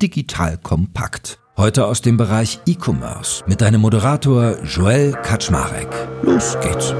Digital Kompakt. Heute aus dem Bereich E-Commerce mit deinem Moderator Joel Kaczmarek. Los geht's.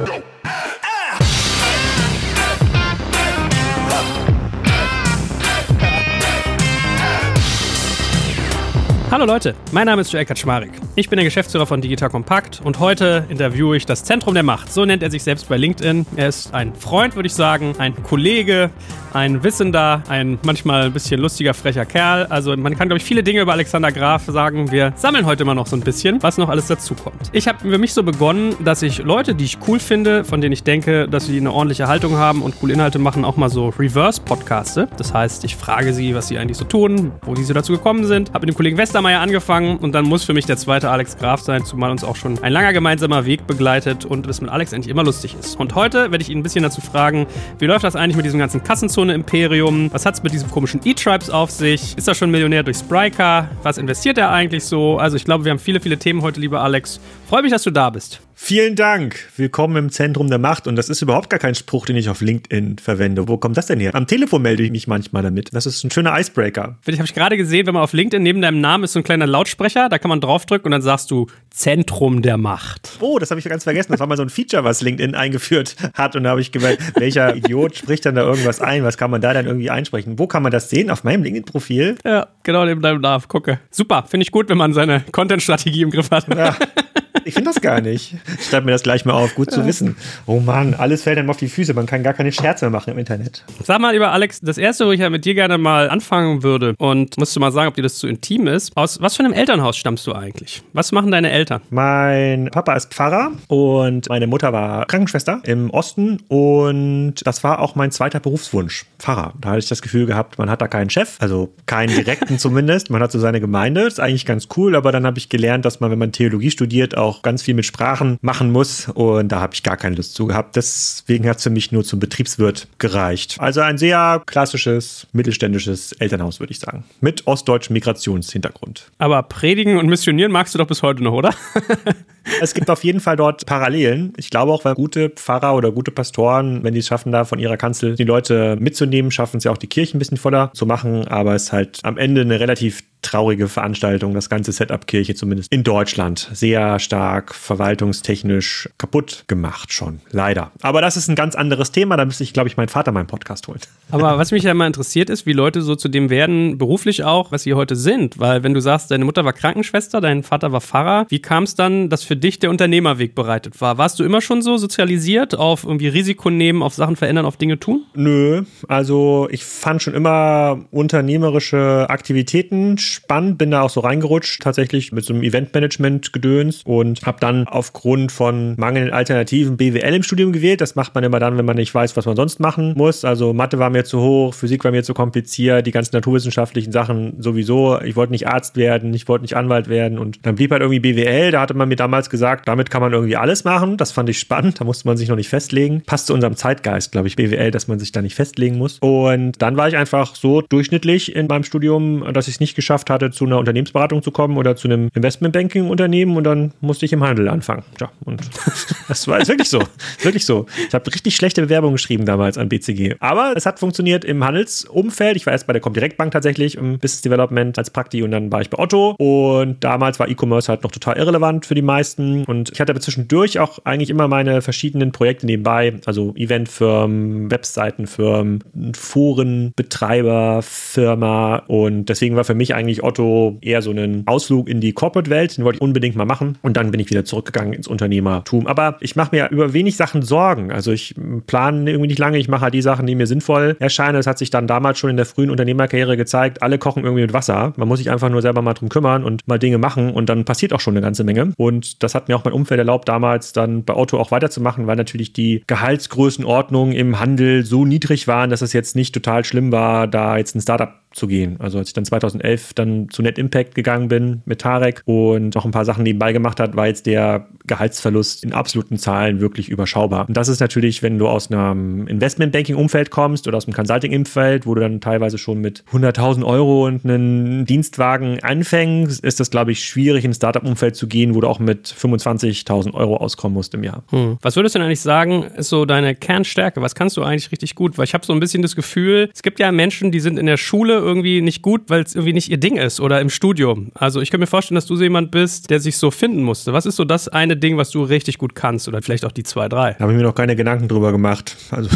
Hallo Leute, mein Name ist Joel Kaczmarek. Ich bin der Geschäftsführer von Digital Compact und heute interviewe ich das Zentrum der Macht. So nennt er sich selbst bei LinkedIn. Er ist ein Freund, würde ich sagen, ein Kollege, ein Wissender, ein manchmal ein bisschen lustiger, frecher Kerl. Also man kann, glaube ich, viele Dinge über Alexander Graf sagen. Wir sammeln heute immer noch so ein bisschen, was noch alles dazukommt. Ich habe für mich so begonnen, dass ich Leute, die ich cool finde, von denen ich denke, dass sie eine ordentliche Haltung haben und coole Inhalte machen, auch mal so Reverse-Podcaste. Das heißt, ich frage sie, was sie eigentlich so tun, wo die so dazu gekommen sind. Habe mit dem Kollegen Westermeier angefangen und dann muss für mich der zweite Alex Graf sein, zumal uns auch schon ein langer gemeinsamer Weg begleitet und es mit Alex eigentlich immer lustig ist. Und heute werde ich ihn ein bisschen dazu fragen, wie läuft das eigentlich mit diesem ganzen Kassenzug Zone-Imperium? Was hat es mit diesem komischen E-Tribes auf sich? Ist er schon Millionär durch Spryker? Was investiert er eigentlich so? Also ich glaube, wir haben viele, viele Themen heute, lieber Alex. Freue mich, dass du da bist. Vielen Dank. Willkommen im Zentrum der Macht. Und das ist überhaupt gar kein Spruch, den ich auf LinkedIn verwende. Wo kommt das denn her? Am Telefon melde ich mich manchmal damit. Das ist ein schöner Icebreaker. Ich habe ich gerade gesehen, wenn man auf LinkedIn neben deinem Namen ist so ein kleiner Lautsprecher, da kann man draufdrücken und dann sagst du Zentrum der Macht. Oh, das habe ich ganz vergessen. Das war mal so ein Feature, was LinkedIn eingeführt hat. Und da habe ich gemerkt, welcher Idiot spricht dann da irgendwas ein? Was kann man da dann irgendwie einsprechen? Wo kann man das sehen? Auf meinem LinkedIn-Profil? Ja, genau neben deinem Namen. Gucke. Super. Finde ich gut, wenn man seine Content-Strategie im Griff hat. Ja. Ich finde das gar nicht. Ich schreibe mir das gleich mal auf. Gut zu wissen. Oh Mann, alles fällt einem auf die Füße. Man kann gar keine Scherze mehr machen im Internet. Sag mal, lieber Alex, das erste, wo ich ja mit dir gerne mal anfangen würde und musst du mal sagen, ob dir das zu intim ist. Aus was für einem Elternhaus stammst du eigentlich? Was machen deine Eltern? Mein Papa ist Pfarrer und meine Mutter war Krankenschwester im Osten und das war auch mein zweiter Berufswunsch, Pfarrer. Da hatte ich das Gefühl gehabt, man hat da keinen Chef, also keinen direkten zumindest. Man hat so seine Gemeinde, das ist eigentlich ganz cool, aber dann habe ich gelernt, dass man, wenn man Theologie studiert, auch ganz viel mit Sprachen machen muss und da habe ich gar keine Lust zu gehabt. Deswegen hat es für mich nur zum Betriebswirt gereicht. Also ein sehr klassisches, mittelständisches Elternhaus, würde ich sagen. Mit ostdeutschem Migrationshintergrund. Aber predigen und missionieren magst du doch bis heute noch, oder? es gibt auf jeden Fall dort Parallelen. Ich glaube auch, weil gute Pfarrer oder gute Pastoren, wenn die es schaffen, da von ihrer Kanzel die Leute mitzunehmen, schaffen es ja auch die Kirche ein bisschen voller zu machen. Aber es ist halt am Ende eine relativ traurige Veranstaltung, das ganze Setup Kirche zumindest in Deutschland. Sehr stark verwaltungstechnisch kaputt gemacht schon, leider. Aber das ist ein ganz anderes Thema, da müsste ich, glaube ich, meinen Vater meinen Podcast holen. Aber was mich ja mal interessiert ist, wie Leute so zu dem werden, beruflich auch, was sie heute sind. Weil wenn du sagst, deine Mutter war Krankenschwester, dein Vater war Pfarrer, wie kam es dann, dass für dich der Unternehmerweg bereitet war? Warst du immer schon so sozialisiert auf irgendwie Risiko nehmen, auf Sachen verändern, auf Dinge tun? Nö, also ich fand schon immer unternehmerische Aktivitäten spannend, bin da auch so reingerutscht, tatsächlich mit so einem Eventmanagement-Gedöns und habe dann aufgrund von mangelnden Alternativen BWL im Studium gewählt. Das macht man immer dann, wenn man nicht weiß, was man sonst machen muss. Also Mathe war mir zu hoch, Physik war mir zu kompliziert, die ganzen naturwissenschaftlichen Sachen sowieso. Ich wollte nicht Arzt werden, ich wollte nicht Anwalt werden und dann blieb halt irgendwie BWL. Da hatte man mir damals gesagt, damit kann man irgendwie alles machen. Das fand ich spannend, da musste man sich noch nicht festlegen. Passt zu unserem Zeitgeist, glaube ich, BWL, dass man sich da nicht festlegen muss. Und dann war ich einfach so durchschnittlich in meinem Studium, dass ich es nicht geschafft hatte, zu einer Unternehmensberatung zu kommen oder zu einem Investmentbanking-Unternehmen und dann musste ich im Handel anfangen. Ja, und das war wirklich so. wirklich so. Ich habe richtig schlechte Bewerbungen geschrieben damals an BCG. Aber es hat funktioniert im Handelsumfeld. Ich war erst bei der Comdirect Bank tatsächlich im Business Development als Prakti und dann war ich bei Otto. Und damals war E-Commerce halt noch total irrelevant für die meisten. Und ich hatte aber zwischendurch auch eigentlich immer meine verschiedenen Projekte nebenbei. Also Eventfirmen, Webseitenfirmen, Forenbetreiber, Firma. Und deswegen war für mich eigentlich Otto eher so ein Ausflug in die Corporate-Welt. Den wollte ich unbedingt mal machen. Und dann bin ich wieder zurückgegangen ins Unternehmertum. Aber ich mache mir über wenig Sachen Sorgen. Also ich plane irgendwie nicht lange. Ich mache halt die Sachen, die mir sinnvoll erscheinen. Das hat sich dann damals schon in der frühen Unternehmerkarriere gezeigt. Alle kochen irgendwie mit Wasser. Man muss sich einfach nur selber mal drum kümmern und mal Dinge machen. Und dann passiert auch schon eine ganze Menge. Und das hat mir auch mein Umfeld erlaubt, damals dann bei Otto auch weiterzumachen, weil natürlich die Gehaltsgrößenordnungen im Handel so niedrig waren, dass es jetzt nicht total schlimm war, da jetzt ein Startup zu gehen. Also als ich dann 2011 dann zu Net Impact gegangen bin mit Tarek und noch ein paar Sachen nebenbei gemacht hat, war jetzt der Gehaltsverlust in absoluten Zahlen wirklich überschaubar. Und das ist natürlich, wenn du aus einem Investmentbanking-Umfeld kommst oder aus einem Consulting-Umfeld, wo du dann teilweise schon mit 100.000 Euro und einen Dienstwagen anfängst, ist das, glaube ich, schwierig, in ein Startup-Umfeld zu gehen, wo du auch mit 25.000 Euro auskommen musst im Jahr. Hm. Was würdest du denn eigentlich sagen, ist so deine Kernstärke? Was kannst du eigentlich richtig gut? Weil ich habe so ein bisschen das Gefühl, es gibt ja Menschen, die sind in der Schule irgendwie nicht gut, weil es irgendwie nicht ihr Ding ist oder im Studium. Also ich kann mir vorstellen, dass du so jemand bist, der sich so finden musste. Was ist so das eine Ding, was du richtig gut kannst oder vielleicht auch die zwei, drei? Da habe ich mir noch keine Gedanken drüber gemacht. Also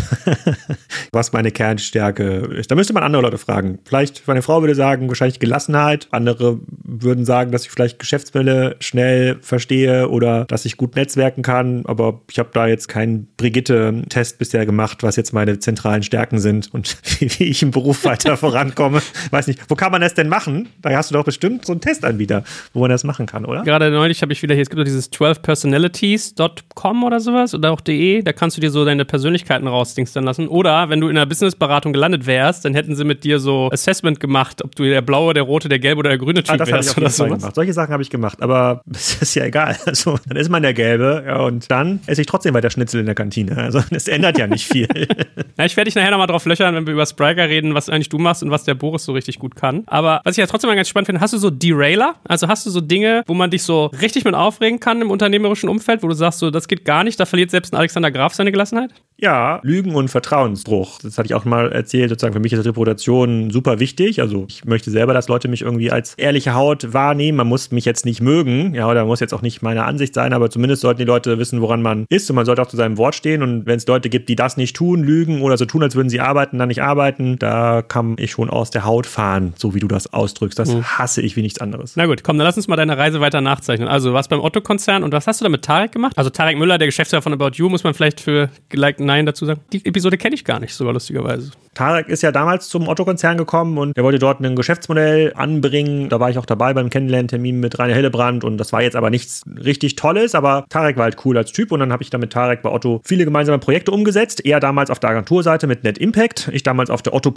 was meine Kernstärke ist. Da müsste man andere Leute fragen. Vielleicht meine Frau würde sagen, wahrscheinlich Gelassenheit. Andere würden sagen, dass ich vielleicht Geschäftswelle schnell verstehe oder dass ich gut netzwerken kann. Aber ich habe da jetzt keinen Brigitte-Test bisher gemacht, was jetzt meine zentralen Stärken sind und wie ich im Beruf weiter vorankomme. Weiß nicht, wo kann man das denn machen? Da hast du doch bestimmt so einen Testanbieter, wo man das machen kann, oder? Gerade neulich habe ich wieder hier, es gibt doch dieses 12personalities.com oder sowas oder auch de, da kannst du dir so deine Persönlichkeiten rausdingstern lassen. Oder wenn du in einer Businessberatung gelandet wärst, dann hätten sie mit dir so Assessment gemacht, ob du der blaue, der rote, der gelbe oder der grüne Typ ah, das wärst oder so. Solche Sachen habe ich gemacht, aber das ist ja egal. Also, dann ist man der Gelbe ja, und dann esse ich trotzdem weiter Schnitzel in der Kantine. Also das ändert ja nicht viel. ja, ich werde dich nachher nochmal drauf löchern, wenn wir über Spriker reden, was eigentlich du machst und was der Boris so richtig gut kann. Aber was ich ja trotzdem mal ganz spannend finde, hast du so Derailer? Also hast du so Dinge, wo man dich so richtig mit aufregen kann im unternehmerischen Umfeld, wo du sagst, so, das geht gar nicht, da verliert selbst ein Alexander Graf seine Gelassenheit? Ja, Lügen und Vertrauensbruch. Das hatte ich auch mal erzählt. Sozusagen für mich ist Reputation super wichtig. Also ich möchte selber, dass Leute mich irgendwie als ehrliche Haut wahrnehmen. Man muss mich jetzt nicht mögen, ja, oder muss jetzt auch nicht meine Ansicht sein, aber zumindest sollten die Leute wissen, woran man ist und man sollte auch zu seinem Wort stehen. Und wenn es Leute gibt, die das nicht tun, lügen oder so tun, als würden sie arbeiten, dann nicht arbeiten, da kann ich schon aus der Haut fahren, so wie du das ausdrückst. Das mhm. hasse ich wie nichts anderes. Na gut, komm, dann lass uns mal deine Reise weiter nachzeichnen. Also du warst beim Otto-Konzern und was hast du da mit Tarek gemacht? Also Tarek Müller, der Geschäftsführer von About You, muss man vielleicht für geliked Nein dazu sagen. Die Episode kenne ich gar nicht, sogar lustigerweise. Tarek ist ja damals zum Otto-Konzern gekommen und er wollte dort ein Geschäftsmodell anbringen. Da war ich auch dabei beim Kennenlerntermin mit Rainer Hillebrand und das war jetzt aber nichts richtig Tolles, aber Tarek war halt cool als Typ und dann habe ich dann mit Tarek bei Otto viele gemeinsame Projekte umgesetzt. Er damals auf der Agenturseite mit Net Impact, ich damals auf der Otto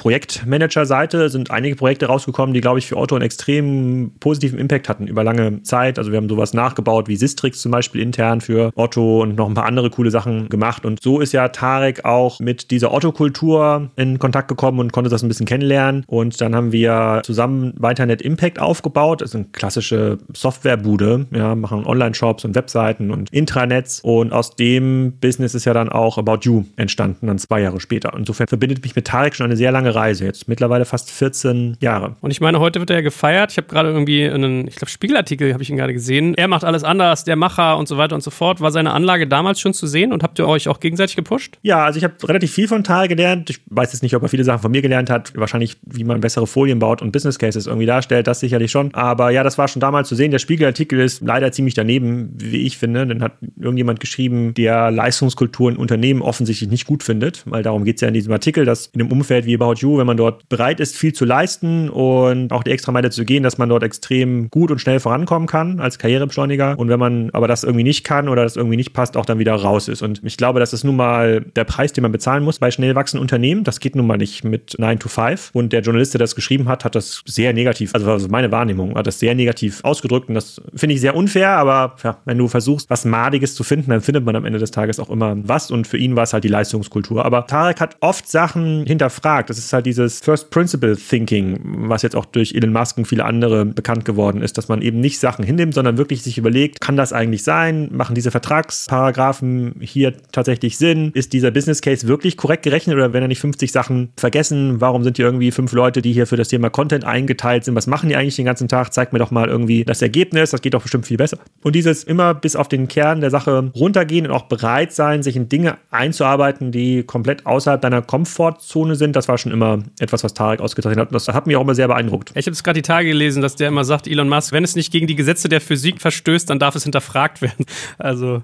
Sind einige Projekte rausgekommen, die glaube ich für Otto einen extrem positiven Impact hatten über lange Zeit. Also wir haben sowas nachgebaut wie Sistrix zum Beispiel intern für Otto und noch ein paar andere coole Sachen gemacht und so ist ja Tarek auch mit dieser Otto-Kultur in Kontakt gekommen und konnte das ein bisschen kennenlernen. Und dann haben wir zusammen weiter Net Impact aufgebaut. Das ist eine klassische Softwarebude. Ja, machen Online-Shops und Webseiten und Intranets. Und aus dem Business ist ja dann auch About You entstanden, dann zwei Jahre später. Insofern verbindet mich mit Tarek schon eine sehr lange Reise. Jetzt mittlerweile fast 14 Jahre. Und ich meine, heute wird er ja gefeiert. Ich habe gerade irgendwie einen, ich glaube, Spiegelartikel habe ich ihn gerade gesehen. Er macht alles anders, der Macher und so weiter und so fort. War seine Anlage damals schon zu sehen und habt ihr euch auch gegenseitig gepusht? Ja, also ich habe relativ viel von Tarek gelernt. Ich weiß jetzt nicht, ob er viele Sachen von mir gelernt hat. Wahrscheinlich, wie man bessere Folien baut und Business Cases irgendwie darstellt, das sicherlich schon. Aber ja, das war schon damals zu sehen. Der Spiegelartikel ist leider ziemlich daneben, wie ich finde. Dann hat irgendjemand geschrieben, der Leistungskultur in Unternehmen offensichtlich nicht gut findet, weil darum geht es ja in diesem Artikel, dass in einem Umfeld wie About You, wenn man dort bereit ist, viel zu leisten und auch die extra Meile zu gehen, dass man dort extrem gut und schnell vorankommen kann als Karrierebeschleuniger. Und wenn man aber das irgendwie nicht kann oder das irgendwie nicht passt, auch dann wieder raus ist. Und ich glaube, das ist nun mal der Preis, den man bezahlen muss bei schnell wachsenden Unternehmen. Das geht nun mal nicht mit 9 to 5. Und der Journalist, der das geschrieben hat, hat das sehr negativ, also meine Wahrnehmung, hat das sehr negativ ausgedrückt. Und das finde ich sehr unfair, aber ja, wenn du versuchst, was Madiges zu finden, dann findet man am Ende des Tages auch immer was. Und für ihn war es halt die Leistungskultur. Aber Tarek hat oft Sachen hinterfragt. Das ist halt dieses First Principle Thinking, was jetzt auch durch Elon Musk und viele andere bekannt geworden ist, dass man eben nicht Sachen hinnimmt, sondern wirklich sich überlegt, kann das eigentlich sein? Machen diese Vertragsparagraphen hier tatsächlich Sinn? Ist dieser Business Case wirklich korrekt gerechnet oder wenn er nicht 50 Sachen vergessen? Warum sind hier irgendwie fünf Leute, die hier für das Thema Content eingeteilt sind? Was machen die eigentlich den ganzen Tag? Zeig mir doch mal irgendwie das Ergebnis. Das geht doch bestimmt viel besser. Und dieses immer bis auf den Kern der Sache runtergehen und auch bereit sein, sich in Dinge einzuarbeiten, die komplett außerhalb deiner Komfortzone sind, das war schon immer etwas, was Tarek ausgezeichnet hat. Und das hat mich auch immer sehr beeindruckt. Ich habe es gerade die Tage gelesen, dass der immer sagt, Elon Musk, wenn es nicht gegen die Gesetze der Physik verstößt, dann darf es hinterfragt werden. Also,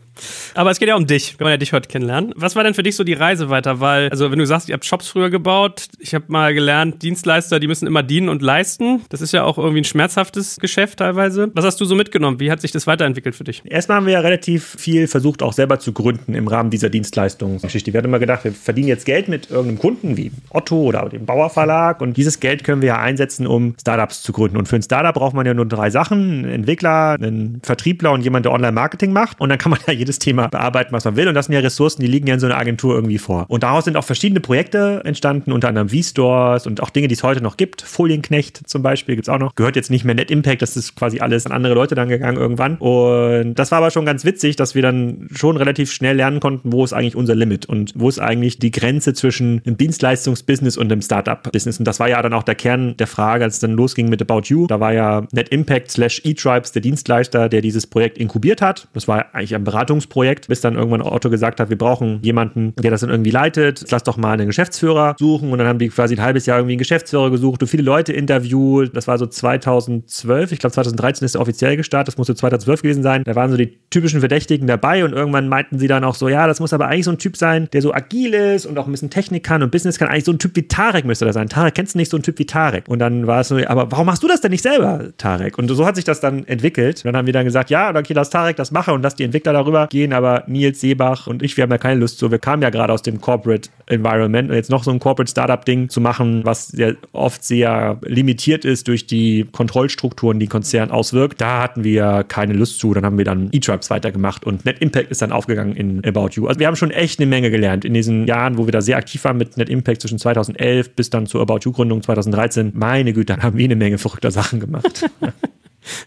aber es geht ja um dich. Wir wollen ja dich heute kennenlernen. Was war denn für dich so die Reise weiter? Weil, also wenn du sagst, ihr habt Shops früher gebaut, ich habe mal gelernt, Dienstleister, die müssen immer dienen und leisten. Das ist ja auch irgendwie ein schmerzhaftes Geschäft teilweise. Was hast du so mitgenommen? Wie hat sich das weiterentwickelt für dich? Erstmal haben wir ja relativ viel versucht, auch selber zu gründen im Rahmen dieser Dienstleistungsgeschichte. Wir hatten immer gedacht, wir verdienen jetzt Geld mit irgendeinem Kunden wie Otto oder dem Bauer Verlag und dieses Geld können wir ja einsetzen, um Startups zu gründen. Und für ein Startup braucht man ja nur drei Sachen: einen Entwickler, einen Vertriebler und jemand, der Online-Marketing macht. Und dann kann man ja jedes Thema bearbeiten, was man will. Und das sind ja Ressourcen, die liegen ja in so einer Agentur irgendwie vor. Und daraus sind auch verschiedene Projekte entstanden, unter anderem V-Stores und auch Dinge, die es heute noch gibt. Folienknecht zum Beispiel gibt es auch noch. Gehört jetzt nicht mehr Net Impact, das ist quasi alles an andere Leute dann gegangen irgendwann. Und das war aber schon ganz witzig, dass wir dann schon relativ schnell lernen konnten, wo ist eigentlich unser Limit und wo ist eigentlich die Grenze zwischen einem Dienstleistungsbusiness und einem Startup-Business. Und das war ja dann auch der Kern der Frage, als es dann losging mit About You. Da war ja Net Impact slash eTribes der Dienstleister, der dieses Projekt inkubiert hat. Das war eigentlich ein Beratungsprojekt, bis dann irgendwann Otto gesagt hat, wir brauchen jemanden, der das dann irgendwie leitet. Lass doch mal einen Geschäftsführer suchen. Und dann haben die quasi ein halbes Jahr irgendwie einen Geschäftsführer gesucht und viele Leute interviewt. Das war so 2012. Ich glaube, 2013 ist er offiziell gestartet. Das musste 2012 gewesen sein. Da waren so die typischen Verdächtigen dabei und irgendwann meinten sie dann auch so, ja, das muss aber eigentlich so ein Typ sein, der so agil ist und auch ein bisschen Technik kann und Business kann. Eigentlich so ein Typ wie Tarek müsste das sein. Tarek, kennst du nicht so einen Typ wie Tarek? Und dann war es so, aber warum machst du das denn nicht selber, Tarek? Und so hat sich das dann entwickelt. Und dann haben wir dann gesagt, ja, okay, lass Tarek das machen und lass die Entwickler darüber gehen, aber Nils Seebach und ich, wir haben ja keine Lust so. Wir kamen ja gerade aus dem Corporate Environment und jetzt noch so ein Corporate Startup-Ding zu machen, was sehr oft sehr limitiert ist durch die Kontrollstrukturen, die Konzern auswirkt. Da hatten wir keine Lust zu. Dann haben wir dann E-Tribes weitergemacht und Net Impact ist dann aufgegangen in About You. Also wir haben schon echt eine Menge gelernt in diesen Jahren, wo wir da sehr aktiv waren mit Net Impact zwischen 2011 bis dann zur About You-Gründung 2013. Meine Güte, haben wir eine Menge verrückter Sachen gemacht.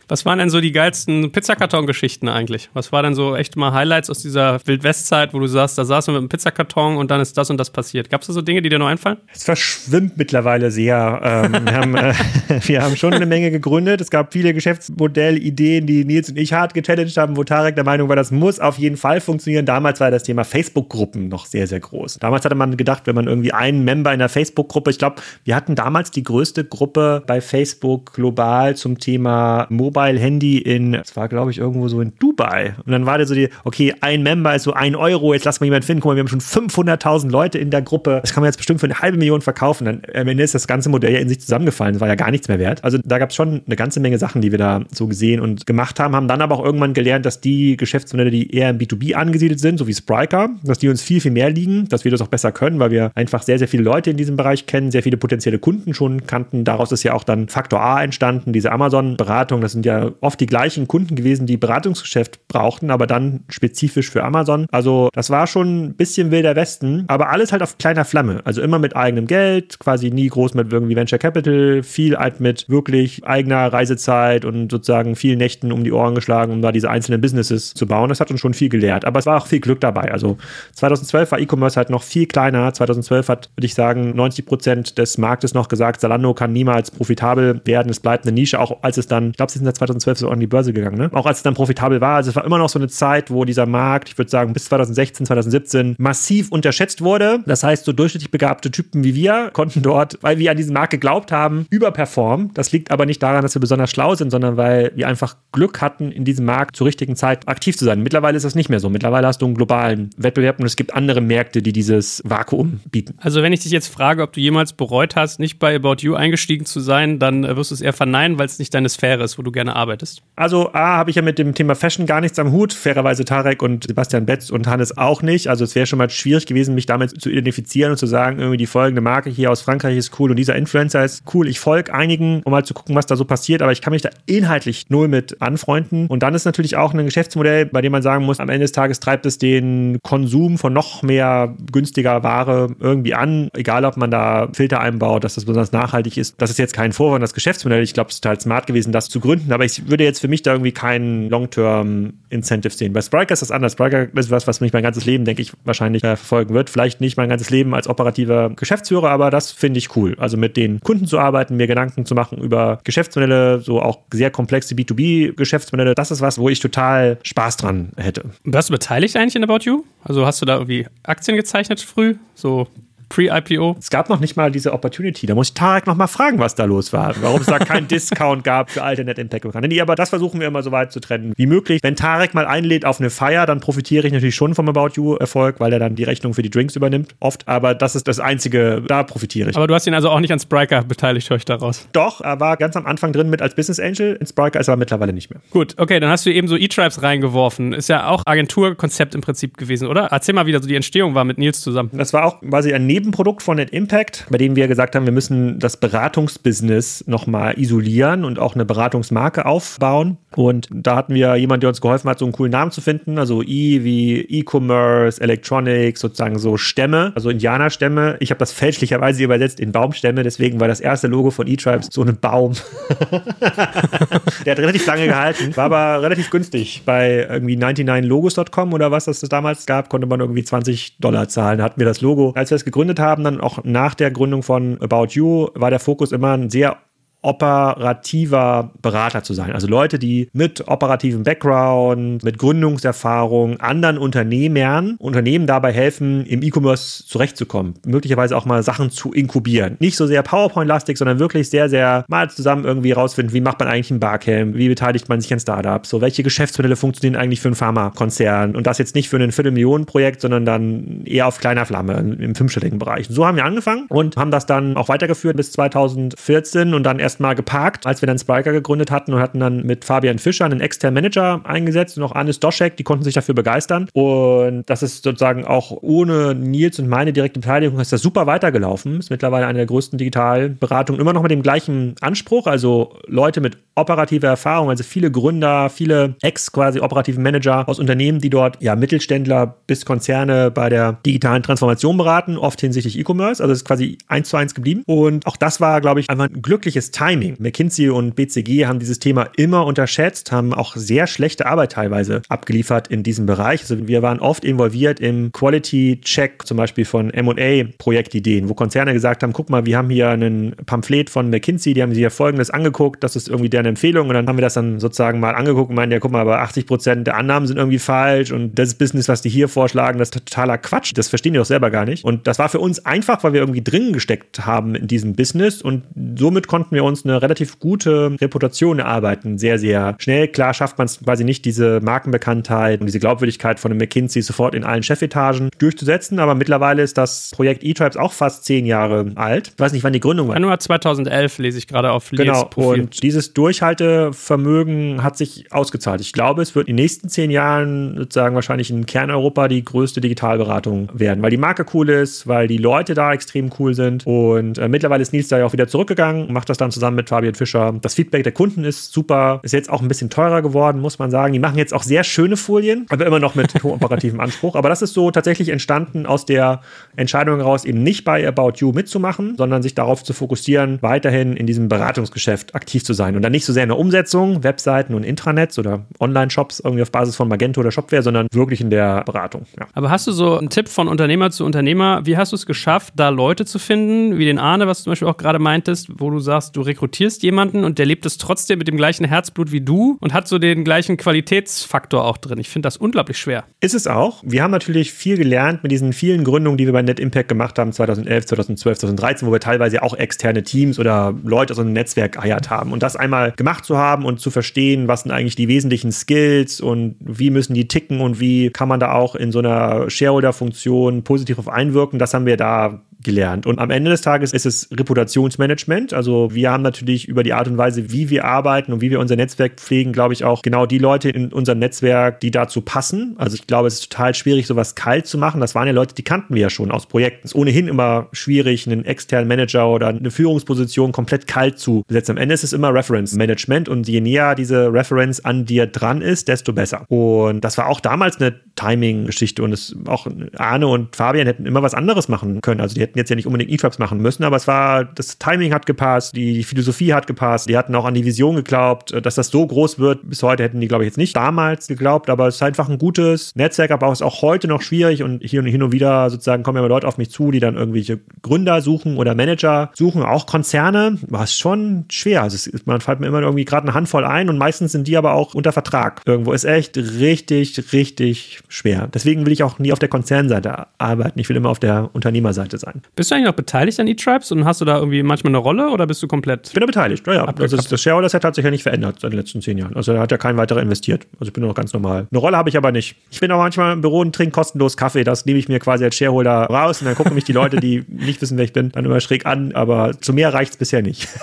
Was waren denn so die geilsten Pizzakarton-Geschichten eigentlich? Was war denn so echt mal Highlights aus dieser Wildwestzeit, wo du sagst, da saßen wir mit einem Pizzakarton und dann ist das und das passiert? Gab es da so Dinge, die dir noch einfallen? Es verschwimmt mittlerweile sehr. Ähm, wir, haben, äh, wir haben schon eine Menge gegründet. Es gab viele Geschäftsmodellideen, die Nils und ich hart gechallenged haben, wo Tarek der Meinung war, das muss auf jeden Fall funktionieren. Damals war das Thema Facebook-Gruppen noch sehr, sehr groß. Damals hatte man gedacht, wenn man irgendwie einen Member in der Facebook-Gruppe, ich glaube, wir hatten damals die größte Gruppe bei Facebook global zum Thema Mobile-Handy in, das war glaube ich irgendwo so in Dubai. Und dann war der so die, okay, ein Member ist so ein Euro, jetzt lass mal jemanden finden. Guck mal, wir haben schon 500.000 Leute in der Gruppe. Das kann man jetzt bestimmt für eine halbe Million verkaufen. Dann am Ende ist das ganze Modell ja in sich zusammengefallen. Das war ja gar nichts mehr wert. Also da gab es schon eine ganze Menge Sachen, die wir da so gesehen und gemacht haben. Haben dann aber auch irgendwann gelernt, dass die Geschäftsmodelle, die eher im B2B angesiedelt sind, so wie Spriker, dass die uns viel, viel mehr liegen, dass wir das auch besser können, weil wir einfach sehr, sehr viele Leute in diesem Bereich kennen, sehr viele potenzielle Kunden schon kannten. Daraus ist ja auch dann Faktor A entstanden, diese Amazon-Beratung. Das sind ja oft die gleichen Kunden gewesen, die Beratungsgeschäft brauchten, aber dann spezifisch für Amazon. Also das war schon ein bisschen wilder Westen, aber alles halt auf kleiner Flamme. Also immer mit eigenem Geld, quasi nie groß mit irgendwie Venture Capital, viel halt mit wirklich eigener Reisezeit und sozusagen vielen Nächten um die Ohren geschlagen, um da diese einzelnen Businesses zu bauen. Das hat uns schon viel gelehrt, aber es war auch viel Glück dabei. Also 2012 war E-Commerce halt noch viel kleiner. 2012 hat, würde ich sagen, 90 Prozent des Marktes noch gesagt, Zalando kann niemals profitabel werden. Es bleibt eine Nische, auch als es dann, ich sie sind seit 2012 so an die Börse gegangen, ne? Auch als es dann profitabel war. Also es war immer noch so eine Zeit, wo dieser Markt, ich würde sagen, bis 2016, 2017 massiv unterschätzt wurde. Das heißt, so durchschnittlich begabte Typen wie wir konnten dort, weil wir an diesen Markt geglaubt haben, überperformen. Das liegt aber nicht daran, dass wir besonders schlau sind, sondern weil wir einfach Glück hatten, in diesem Markt zur richtigen Zeit aktiv zu sein. Mittlerweile ist das nicht mehr so. Mittlerweile hast du einen globalen Wettbewerb und es gibt andere Märkte, die dieses Vakuum bieten. Also wenn ich dich jetzt frage, ob du jemals bereut hast, nicht bei About You eingestiegen zu sein, dann wirst du es eher verneinen, weil es nicht deine Sphäre ist, wo du gerne arbeitest. Also A, habe ich ja mit dem Thema Fashion gar nichts am Hut. Fairerweise Tarek und Sebastian Betz und Hannes auch nicht. Also es wäre schon mal schwierig gewesen, mich damit zu identifizieren und zu sagen, irgendwie die folgende Marke hier aus Frankreich ist cool und dieser Influencer ist cool. Ich folge einigen, um mal zu gucken, was da so passiert, aber ich kann mich da inhaltlich null mit anfreunden. Und dann ist natürlich auch ein Geschäftsmodell, bei dem man sagen muss, am Ende des Tages treibt es den Konsum von noch mehr günstiger Ware irgendwie an, egal ob man da Filter einbaut, dass das besonders nachhaltig ist. Das ist jetzt kein Vorwurf an das Geschäftsmodell. Ich glaube, es ist total smart gewesen, das zu gründen, aber ich würde jetzt für mich da irgendwie keinen Long-Term-Incentive sehen. Bei Spriker ist das anders. Spriker ist was, was mich mein ganzes Leben, denke ich, wahrscheinlich äh, verfolgen wird. Vielleicht nicht mein ganzes Leben als operativer Geschäftsführer, aber das finde ich cool. Also mit den Kunden zu arbeiten, mir Gedanken zu machen über Geschäftsmodelle, so auch sehr komplexe B2B-Geschäftsmodelle, das ist was, wo ich total Spaß dran hätte. Warst du beteiligt eigentlich in About You? Also hast du da irgendwie Aktien gezeichnet früh? So Pre-IPO? Es gab noch nicht mal diese Opportunity. Da muss ich Tarek noch mal fragen, was da los war. Warum es da keinen Discount gab für alte Net Impact Nee, aber das versuchen wir immer so weit zu trennen wie möglich. Wenn Tarek mal einlädt auf eine Feier, dann profitiere ich natürlich schon vom About You Erfolg, weil er dann die Rechnung für die Drinks übernimmt. Oft. Aber das ist das Einzige, da profitiere ich. Aber du hast ihn also auch nicht an Spriker beteiligt, höre ich daraus. Doch, er war ganz am Anfang drin mit als Business Angel. In Spriker ist er mittlerweile nicht mehr. Gut, okay, dann hast du eben so E-Tribes reingeworfen. Ist ja auch Agenturkonzept im Prinzip gewesen, oder? Erzähl mal, wie da so die Entstehung war mit Nils zusammen. Das war auch quasi ein Nebenprodukt von Net Impact, bei dem wir gesagt haben, wir müssen das Beratungsbusiness nochmal isolieren und auch eine Beratungsmarke aufbauen. Und da hatten wir jemanden, der uns geholfen hat, so einen coolen Namen zu finden. Also E wie E-Commerce, Electronics, sozusagen so Stämme, also Indianerstämme. Ich habe das fälschlicherweise übersetzt in Baumstämme, deswegen war das erste Logo von E-Tribes so ein Baum. der hat relativ lange gehalten, war aber relativ günstig. Bei irgendwie 99logos.com oder was das damals gab, konnte man irgendwie 20 Dollar zahlen. Da hatten wir das Logo. Als wir es gegründet haben, dann auch nach der Gründung von About You, war der Fokus immer ein sehr operativer Berater zu sein. Also Leute, die mit operativem Background, mit Gründungserfahrung anderen Unternehmern, Unternehmen dabei helfen, im E-Commerce zurechtzukommen. Möglicherweise auch mal Sachen zu inkubieren. Nicht so sehr PowerPoint-lastig, sondern wirklich sehr, sehr mal zusammen irgendwie rausfinden, wie macht man eigentlich ein Barcamp, wie beteiligt man sich an Startups, so welche Geschäftsmodelle funktionieren eigentlich für einen Pharmakonzern und das jetzt nicht für ein Viertelmillionen-Projekt, sondern dann eher auf kleiner Flamme im fünfstelligen Bereich. so haben wir angefangen und haben das dann auch weitergeführt bis 2014 und dann erst erstmal geparkt, als wir dann Spiker gegründet hatten und hatten dann mit Fabian Fischer einen externen Manager eingesetzt und auch Anis Doschek, die konnten sich dafür begeistern. Und das ist sozusagen auch ohne Nils und meine direkte Beteiligung ist das super weitergelaufen. Ist mittlerweile eine der größten Digitalberatungen, immer noch mit dem gleichen Anspruch, also Leute mit operativer Erfahrung, also viele Gründer, viele ex quasi operative Manager aus Unternehmen, die dort ja Mittelständler bis Konzerne bei der digitalen Transformation beraten, oft hinsichtlich E-Commerce. Also es ist quasi eins zu eins geblieben. Und auch das war, glaube ich, einfach ein glückliches Timing. McKinsey und BCG haben dieses Thema immer unterschätzt, haben auch sehr schlechte Arbeit teilweise abgeliefert in diesem Bereich. Also wir waren oft involviert im Quality Check, zum Beispiel von M&A-Projektideen, wo Konzerne gesagt haben, guck mal, wir haben hier ein Pamphlet von McKinsey, die haben sich ja Folgendes angeguckt, das ist irgendwie deren Empfehlung und dann haben wir das dann sozusagen mal angeguckt und meinen, ja, guck mal, aber 80 Prozent der Annahmen sind irgendwie falsch und das Business, was die hier vorschlagen, das ist totaler Quatsch. Das verstehen die doch selber gar nicht. Und das war für uns einfach, weil wir irgendwie drin gesteckt haben in diesem Business und somit konnten wir uns eine relativ gute Reputation erarbeiten, sehr, sehr schnell. Klar schafft man es quasi nicht, diese Markenbekanntheit und diese Glaubwürdigkeit von einem McKinsey sofort in allen Chefetagen durchzusetzen, aber mittlerweile ist das Projekt E-Tribes auch fast zehn Jahre alt. Ich weiß nicht, wann die Gründung war. Januar 2011 lese ich gerade auf Lies Genau, Profil. und dieses Durchhaltevermögen hat sich ausgezahlt. Ich glaube, es wird in den nächsten zehn Jahren sozusagen wahrscheinlich in Kerneuropa die größte Digitalberatung werden, weil die Marke cool ist, weil die Leute da extrem cool sind und äh, mittlerweile ist Nils da ja auch wieder zurückgegangen, macht das dann zusammen mit Fabian Fischer. Das Feedback der Kunden ist super, ist jetzt auch ein bisschen teurer geworden, muss man sagen. Die machen jetzt auch sehr schöne Folien, aber immer noch mit operativem Anspruch. Aber das ist so tatsächlich entstanden aus der Entscheidung heraus, eben nicht bei About You mitzumachen, sondern sich darauf zu fokussieren, weiterhin in diesem Beratungsgeschäft aktiv zu sein. Und dann nicht so sehr in der Umsetzung, Webseiten und Intranets oder Online-Shops irgendwie auf Basis von Magento oder Shopware, sondern wirklich in der Beratung. Ja. Aber hast du so einen Tipp von Unternehmer zu Unternehmer? Wie hast du es geschafft, da Leute zu finden, wie den Arne, was du zum Beispiel auch gerade meintest, wo du sagst, du rekrutierst jemanden und der lebt es trotzdem mit dem gleichen Herzblut wie du und hat so den gleichen Qualitätsfaktor auch drin. Ich finde das unglaublich schwer. Ist es auch. Wir haben natürlich viel gelernt mit diesen vielen Gründungen, die wir bei Net Impact gemacht haben, 2011, 2012, 2013, wo wir teilweise auch externe Teams oder Leute aus einem Netzwerk eiert haben. Und das einmal gemacht zu haben und zu verstehen, was sind eigentlich die wesentlichen Skills und wie müssen die ticken und wie kann man da auch in so einer Shareholder-Funktion positiv auf einwirken, das haben wir da gelernt. Und am Ende des Tages ist es Reputationsmanagement. Also wir haben natürlich über die Art und Weise, wie wir arbeiten und wie wir unser Netzwerk pflegen, glaube ich auch genau die Leute in unserem Netzwerk, die dazu passen. Also ich glaube, es ist total schwierig, sowas kalt zu machen. Das waren ja Leute, die kannten wir ja schon aus Projekten. Es ist ohnehin immer schwierig, einen externen Manager oder eine Führungsposition komplett kalt zu besetzen. Am Ende ist es immer Reference Management und je näher diese Reference an dir dran ist, desto besser. Und das war auch damals eine Timing-Geschichte und es auch Arne und Fabian hätten immer was anderes machen können. Also die hätten jetzt ja nicht unbedingt E-Tribes machen müssen, aber es war, das Timing hat gepasst, die Philosophie hat gepasst, die hatten auch an die Vision geglaubt, dass das so groß wird. Bis heute hätten die, glaube ich, jetzt nicht damals geglaubt, aber es ist einfach ein gutes Netzwerk, aber es ist auch heute noch schwierig und hier und hin und wieder sozusagen kommen immer Leute auf mich zu, die dann irgendwelche Gründer suchen oder Manager suchen, auch Konzerne, war es schon schwer. Also es, man fällt mir immer irgendwie gerade eine Handvoll ein und meistens sind die aber auch unter Vertrag. Irgendwo ist echt richtig, richtig schwer. Deswegen will ich auch nie auf der Konzernseite arbeiten. Ich will immer auf der Unternehmerseite sein. Bist du eigentlich noch beteiligt an E-Tribes und hast du da irgendwie manchmal eine Rolle oder bist du komplett? Ich bin da beteiligt, ja, ja. Also das, das Shareholder-Set hat sich ja nicht verändert seit den letzten zehn Jahren. Also da hat ja kein weiterer investiert. Also ich bin noch ganz normal. Eine Rolle habe ich aber nicht. Ich bin auch manchmal im Büro und trinke kostenlos Kaffee. Das nehme ich mir quasi als Shareholder raus und dann gucken mich die Leute, die nicht wissen, wer ich bin, dann immer schräg an. Aber zu mehr reicht es bisher nicht.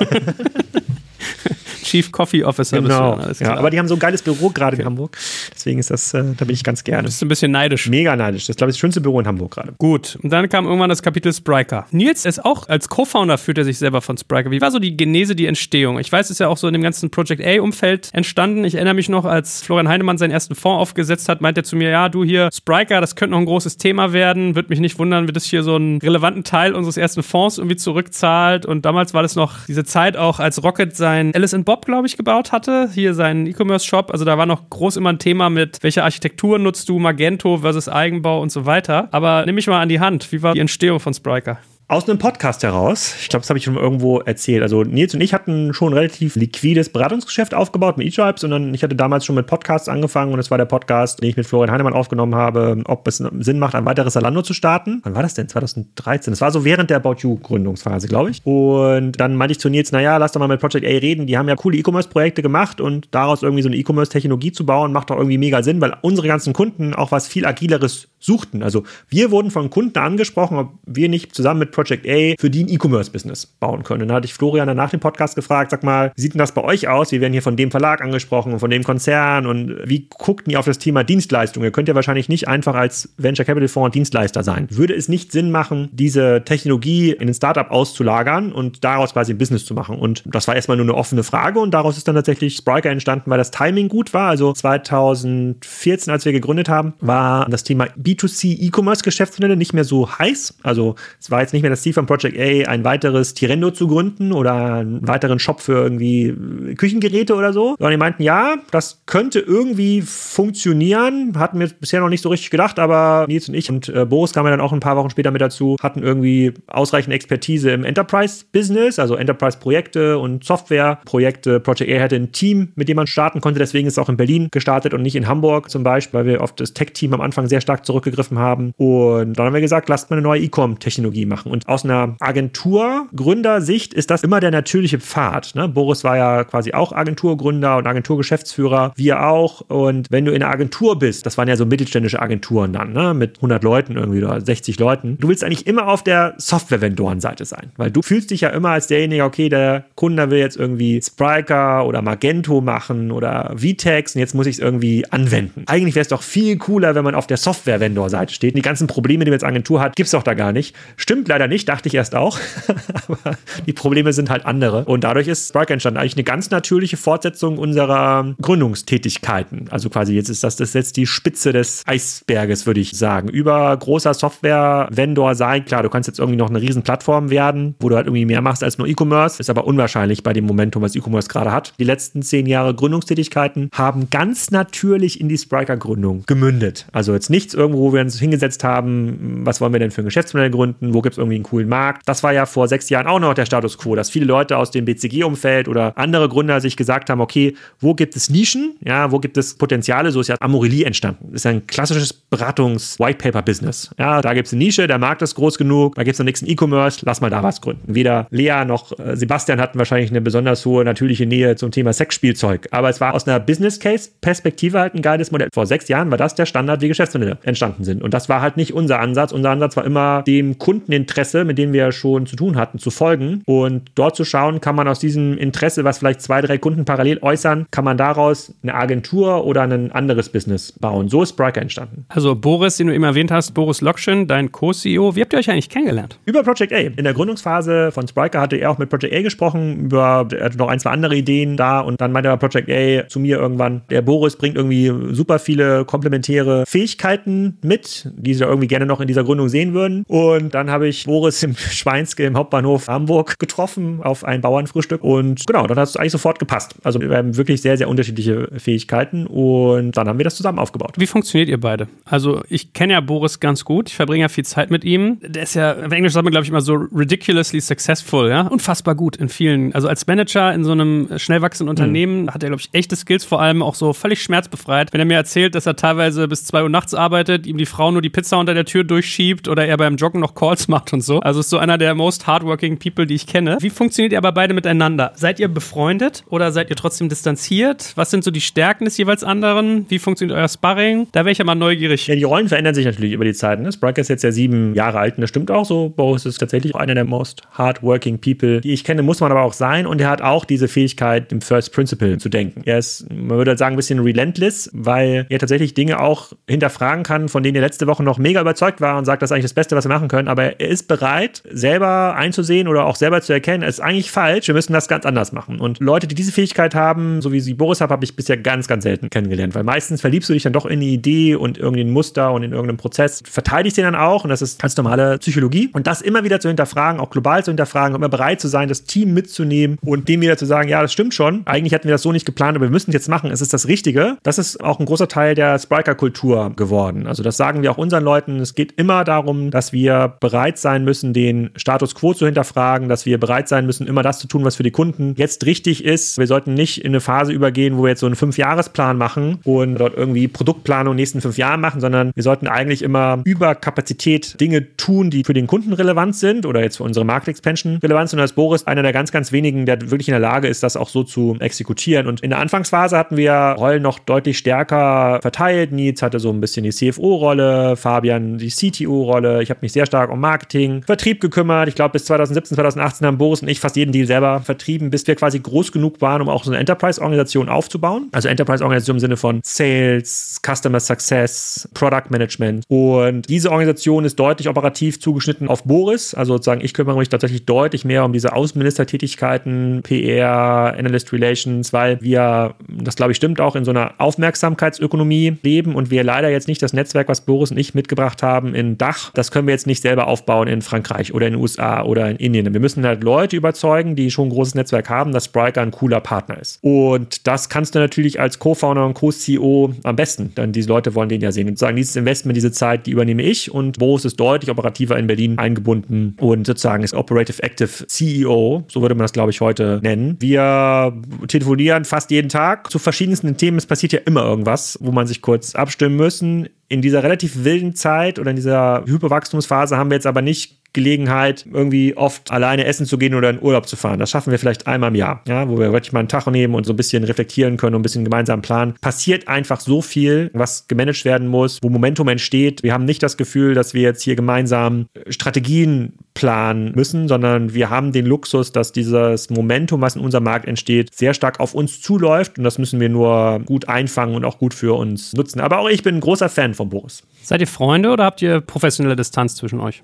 Chief Coffee Officer. Genau. Ja, aber die haben so ein geiles Büro gerade okay. in Hamburg. Deswegen ist das, äh, da bin ich ganz gerne. Das ist ein bisschen neidisch. Mega neidisch. Das ist, glaube ich, das schönste Büro in Hamburg gerade. Gut. Und dann kam irgendwann das Kapitel Spriker. Nils ist auch als Co-Founder führt er sich selber von Spriker. Wie war so die Genese, die Entstehung? Ich weiß, es ist ja auch so in dem ganzen Project A-Umfeld entstanden. Ich erinnere mich noch, als Florian Heinemann seinen ersten Fonds aufgesetzt hat, meint er zu mir, ja, du hier, Spriker, das könnte noch ein großes Thema werden. Würde mich nicht wundern, wird es hier so einen relevanten Teil unseres ersten Fonds irgendwie zurückzahlt. Und damals war das noch diese Zeit auch, als Rocket sein Alice Bob, glaube ich, gebaut hatte. Hier seinen E-Commerce-Shop. Also da war noch groß immer ein Thema mit, welche Architektur nutzt du, Magento versus Eigenbau und so weiter. Aber nimm mich mal an die Hand. Wie war die Entstehung von Spriker? Aus einem Podcast heraus, ich glaube, das habe ich schon irgendwo erzählt. Also Nils und ich hatten schon ein relativ liquides Beratungsgeschäft aufgebaut mit E-Tribes, sondern ich hatte damals schon mit Podcasts angefangen und es war der Podcast, den ich mit Florian Heinemann aufgenommen habe, ob es Sinn macht, ein weiteres Salando zu starten. Wann war das denn? 2013. Das war so während der About You Gründungsphase, glaube ich. Und dann meinte ich zu Nils, naja, lass doch mal mit Project A reden. Die haben ja coole E-Commerce-Projekte gemacht und daraus irgendwie so eine E-Commerce-Technologie zu bauen, macht doch irgendwie mega Sinn, weil unsere ganzen Kunden auch was viel agileres suchten. Also wir wurden von Kunden angesprochen, ob wir nicht zusammen mit Project A für die ein E-Commerce-Business bauen können. Und dann hatte ich Florian danach dem Podcast gefragt, sag mal, wie sieht denn das bei euch aus? Wir werden hier von dem Verlag angesprochen und von dem Konzern und wie guckt ihr auf das Thema Dienstleistung? Ihr könnt ja wahrscheinlich nicht einfach als Venture Capital Fonds Dienstleister sein. Würde es nicht Sinn machen, diese Technologie in ein Startup auszulagern und daraus quasi ein Business zu machen? Und das war erstmal nur eine offene Frage und daraus ist dann tatsächlich Spriker entstanden, weil das Timing gut war. Also 2014, als wir gegründet haben, war das Thema B B2C E-Commerce-Geschäftsmodelle nicht mehr so heiß. Also es war jetzt nicht mehr das Ziel von Project A, ein weiteres Tirendo zu gründen oder einen weiteren Shop für irgendwie Küchengeräte oder so. Sondern die meinten, ja, das könnte irgendwie funktionieren. Hatten wir bisher noch nicht so richtig gedacht, aber Nils und ich und äh, Boris kamen dann auch ein paar Wochen später mit dazu, hatten irgendwie ausreichend Expertise im Enterprise-Business, also Enterprise-Projekte und Software-Projekte. Project A hatte ein Team, mit dem man starten konnte. Deswegen ist es auch in Berlin gestartet und nicht in Hamburg zum Beispiel, weil wir oft das Tech-Team am Anfang sehr stark zurück zurückgegriffen haben. Und dann haben wir gesagt, lasst mal eine neue E-Com-Technologie machen. Und aus einer Agentur-Gründersicht ist das immer der natürliche Pfad. Ne? Boris war ja quasi auch Agenturgründer und Agenturgeschäftsführer, wir auch. Und wenn du in einer Agentur bist, das waren ja so mittelständische Agenturen dann, ne? mit 100 Leuten irgendwie oder 60 Leuten, du willst eigentlich immer auf der Software-Vendoren-Seite sein, weil du fühlst dich ja immer als derjenige, okay, der Kunde will jetzt irgendwie Spriker oder Magento machen oder VTEX und jetzt muss ich es irgendwie anwenden. Eigentlich wäre es doch viel cooler, wenn man auf der Software-Vendor Vendor-Seite steht. die ganzen Probleme, die man als Agentur hat, gibt es doch da gar nicht. Stimmt leider nicht, dachte ich erst auch. Aber die Probleme sind halt andere. Und dadurch ist Spark entstanden. Eigentlich eine ganz natürliche Fortsetzung unserer Gründungstätigkeiten. Also quasi jetzt ist das, das ist jetzt die Spitze des Eisberges, würde ich sagen. Über großer Software-Vendor sein. Klar, du kannst jetzt irgendwie noch eine riesen Plattform werden, wo du halt irgendwie mehr machst als nur E-Commerce. Ist aber unwahrscheinlich bei dem Momentum, was E-Commerce gerade hat. Die letzten zehn Jahre Gründungstätigkeiten haben ganz natürlich in die Spriker-Gründung gemündet. Also jetzt nichts irgendwo wo wir uns hingesetzt haben, was wollen wir denn für ein Geschäftsmodell gründen, wo gibt es irgendwie einen coolen Markt. Das war ja vor sechs Jahren auch noch der Status quo, dass viele Leute aus dem BCG-Umfeld oder andere Gründer sich gesagt haben, okay, wo gibt es Nischen, ja, wo gibt es Potenziale, so ist ja Amorelie entstanden. Das ist ein klassisches Beratungs-White-Paper-Business. Ja, da gibt es eine Nische, der Markt ist groß genug, da gibt es noch nichts in E-Commerce, lass mal da was gründen. Weder Lea noch äh, Sebastian hatten wahrscheinlich eine besonders hohe natürliche Nähe zum Thema Sexspielzeug, aber es war aus einer Business-Case-Perspektive halt ein geiles Modell. Vor sechs Jahren war das der Standard, wie Geschäftsmodelle entstanden sind. Und das war halt nicht unser Ansatz. Unser Ansatz war immer dem Kundeninteresse, mit dem wir schon zu tun hatten, zu folgen und dort zu schauen, kann man aus diesem Interesse, was vielleicht zwei, drei Kunden parallel äußern, kann man daraus eine Agentur oder ein anderes Business bauen. So ist Spriker entstanden. Also Boris, den du eben erwähnt hast, Boris Lokschen, dein Co-CEO, wie habt ihr euch eigentlich kennengelernt? Über Project A. In der Gründungsphase von Spriker hatte er auch mit Project A gesprochen, über, er hatte noch ein, zwei andere Ideen da und dann meinte er Project A zu mir irgendwann, der Boris bringt irgendwie super viele komplementäre Fähigkeiten mit, die sie irgendwie gerne noch in dieser Gründung sehen würden. Und dann habe ich Boris im Schweinske im Hauptbahnhof Hamburg getroffen auf ein Bauernfrühstück. Und genau, dann hat es eigentlich sofort gepasst. Also wir haben wirklich sehr, sehr unterschiedliche Fähigkeiten und dann haben wir das zusammen aufgebaut. Wie funktioniert ihr beide? Also ich kenne ja Boris ganz gut. Ich verbringe ja viel Zeit mit ihm. Der ist ja, im Englisch sagt man, glaube ich, immer so ridiculously successful, ja. Unfassbar gut in vielen. Also als Manager in so einem schnell wachsenden Unternehmen mhm. hat er, glaube ich, echte Skills, vor allem auch so völlig schmerzbefreit. Wenn er mir erzählt, dass er teilweise bis zwei Uhr nachts arbeitet, ihm die Frau nur die Pizza unter der Tür durchschiebt oder er beim Joggen noch Calls macht und und so. Also ist so einer der most hardworking people, die ich kenne. Wie funktioniert ihr aber beide miteinander? Seid ihr befreundet oder seid ihr trotzdem distanziert? Was sind so die Stärken des jeweils anderen? Wie funktioniert euer Sparring? Da wäre ich ja mal neugierig. Ja, die Rollen verändern sich natürlich über die Zeit. Ne? Spriker ist jetzt ja sieben Jahre alt und das stimmt auch so. Boris ist tatsächlich einer der most hardworking people, die ich kenne, muss man aber auch sein und er hat auch diese Fähigkeit, im First Principle zu denken. Er ist, man würde sagen, ein bisschen relentless, weil er tatsächlich Dinge auch hinterfragen kann, von denen er letzte Woche noch mega überzeugt war und sagt, das ist eigentlich das Beste, was wir machen können. Aber er ist bereit, selber einzusehen oder auch selber zu erkennen, ist eigentlich falsch, wir müssen das ganz anders machen. Und Leute, die diese Fähigkeit haben, so wie sie Boris hat, habe ich bisher ganz, ganz selten kennengelernt, weil meistens verliebst du dich dann doch in eine Idee und irgendwie ein Muster und in irgendeinen Prozess, verteidigst den dann auch und das ist ganz normale Psychologie. Und das immer wieder zu hinterfragen, auch global zu hinterfragen, immer bereit zu sein, das Team mitzunehmen und dem wieder zu sagen, ja, das stimmt schon. Eigentlich hätten wir das so nicht geplant, aber wir müssen es jetzt machen. Es ist das Richtige. Das ist auch ein großer Teil der Spriker-Kultur geworden. Also das sagen wir auch unseren Leuten. Es geht immer darum, dass wir bereit sein müssen, den Status quo zu hinterfragen, dass wir bereit sein müssen, immer das zu tun, was für die Kunden jetzt richtig ist. Wir sollten nicht in eine Phase übergehen, wo wir jetzt so einen Fünfjahresplan machen und dort irgendwie Produktplanung nächsten fünf Jahren machen, sondern wir sollten eigentlich immer über Kapazität Dinge tun, die für den Kunden relevant sind oder jetzt für unsere Market Expansion relevant sind. Und als Boris einer der ganz, ganz wenigen, der wirklich in der Lage ist, das auch so zu exekutieren. Und in der Anfangsphase hatten wir Rollen noch deutlich stärker verteilt. Nils hatte so ein bisschen die CFO-Rolle, Fabian die CTO-Rolle. Ich habe mich sehr stark um Marketing, Vertrieb gekümmert. Ich glaube, bis 2017, 2018 haben Boris und ich fast jeden Deal selber vertrieben, bis wir quasi groß genug waren, um auch so eine Enterprise-Organisation aufzubauen. Also Enterprise-Organisation im Sinne von Sales, Customer Success, Product Management. Und diese Organisation ist deutlich operativ zugeschnitten auf Boris. Also sozusagen, ich kümmere mich tatsächlich deutlich mehr um diese Außenministertätigkeiten, PR, Analyst Relations, weil wir, das glaube ich stimmt, auch in so einer Aufmerksamkeitsökonomie leben und wir leider jetzt nicht das Netzwerk, was Boris und ich mitgebracht haben in Dach, das können wir jetzt nicht selber aufbauen in Frankreich oder in den USA oder in Indien. Wir müssen halt Leute überzeugen, die schon ein großes Netzwerk haben, dass Spriker ein cooler Partner ist. Und das kannst du natürlich als Co-Founder und Co-CEO am besten, denn diese Leute wollen den ja sehen und sagen, dieses Investment, diese Zeit, die übernehme ich und Boris ist deutlich operativer in Berlin eingebunden und sozusagen ist Operative Active CEO, so würde man das glaube ich heute nennen. Wir telefonieren fast jeden Tag zu verschiedensten Themen. Es passiert ja immer irgendwas, wo man sich kurz abstimmen müssen. In dieser relativ wilden Zeit oder in dieser Hyperwachstumsphase haben wir jetzt aber nicht Gelegenheit, irgendwie oft alleine essen zu gehen oder in Urlaub zu fahren. Das schaffen wir vielleicht einmal im Jahr, ja, wo wir wirklich mal einen Tag nehmen und so ein bisschen reflektieren können und ein bisschen gemeinsam planen. Passiert einfach so viel, was gemanagt werden muss, wo Momentum entsteht. Wir haben nicht das Gefühl, dass wir jetzt hier gemeinsam Strategien planen müssen, sondern wir haben den Luxus, dass dieses Momentum, was in unserem Markt entsteht, sehr stark auf uns zuläuft und das müssen wir nur gut einfangen und auch gut für uns nutzen. Aber auch ich bin ein großer Fan von Boris. Seid ihr Freunde oder habt ihr professionelle Distanz zwischen euch?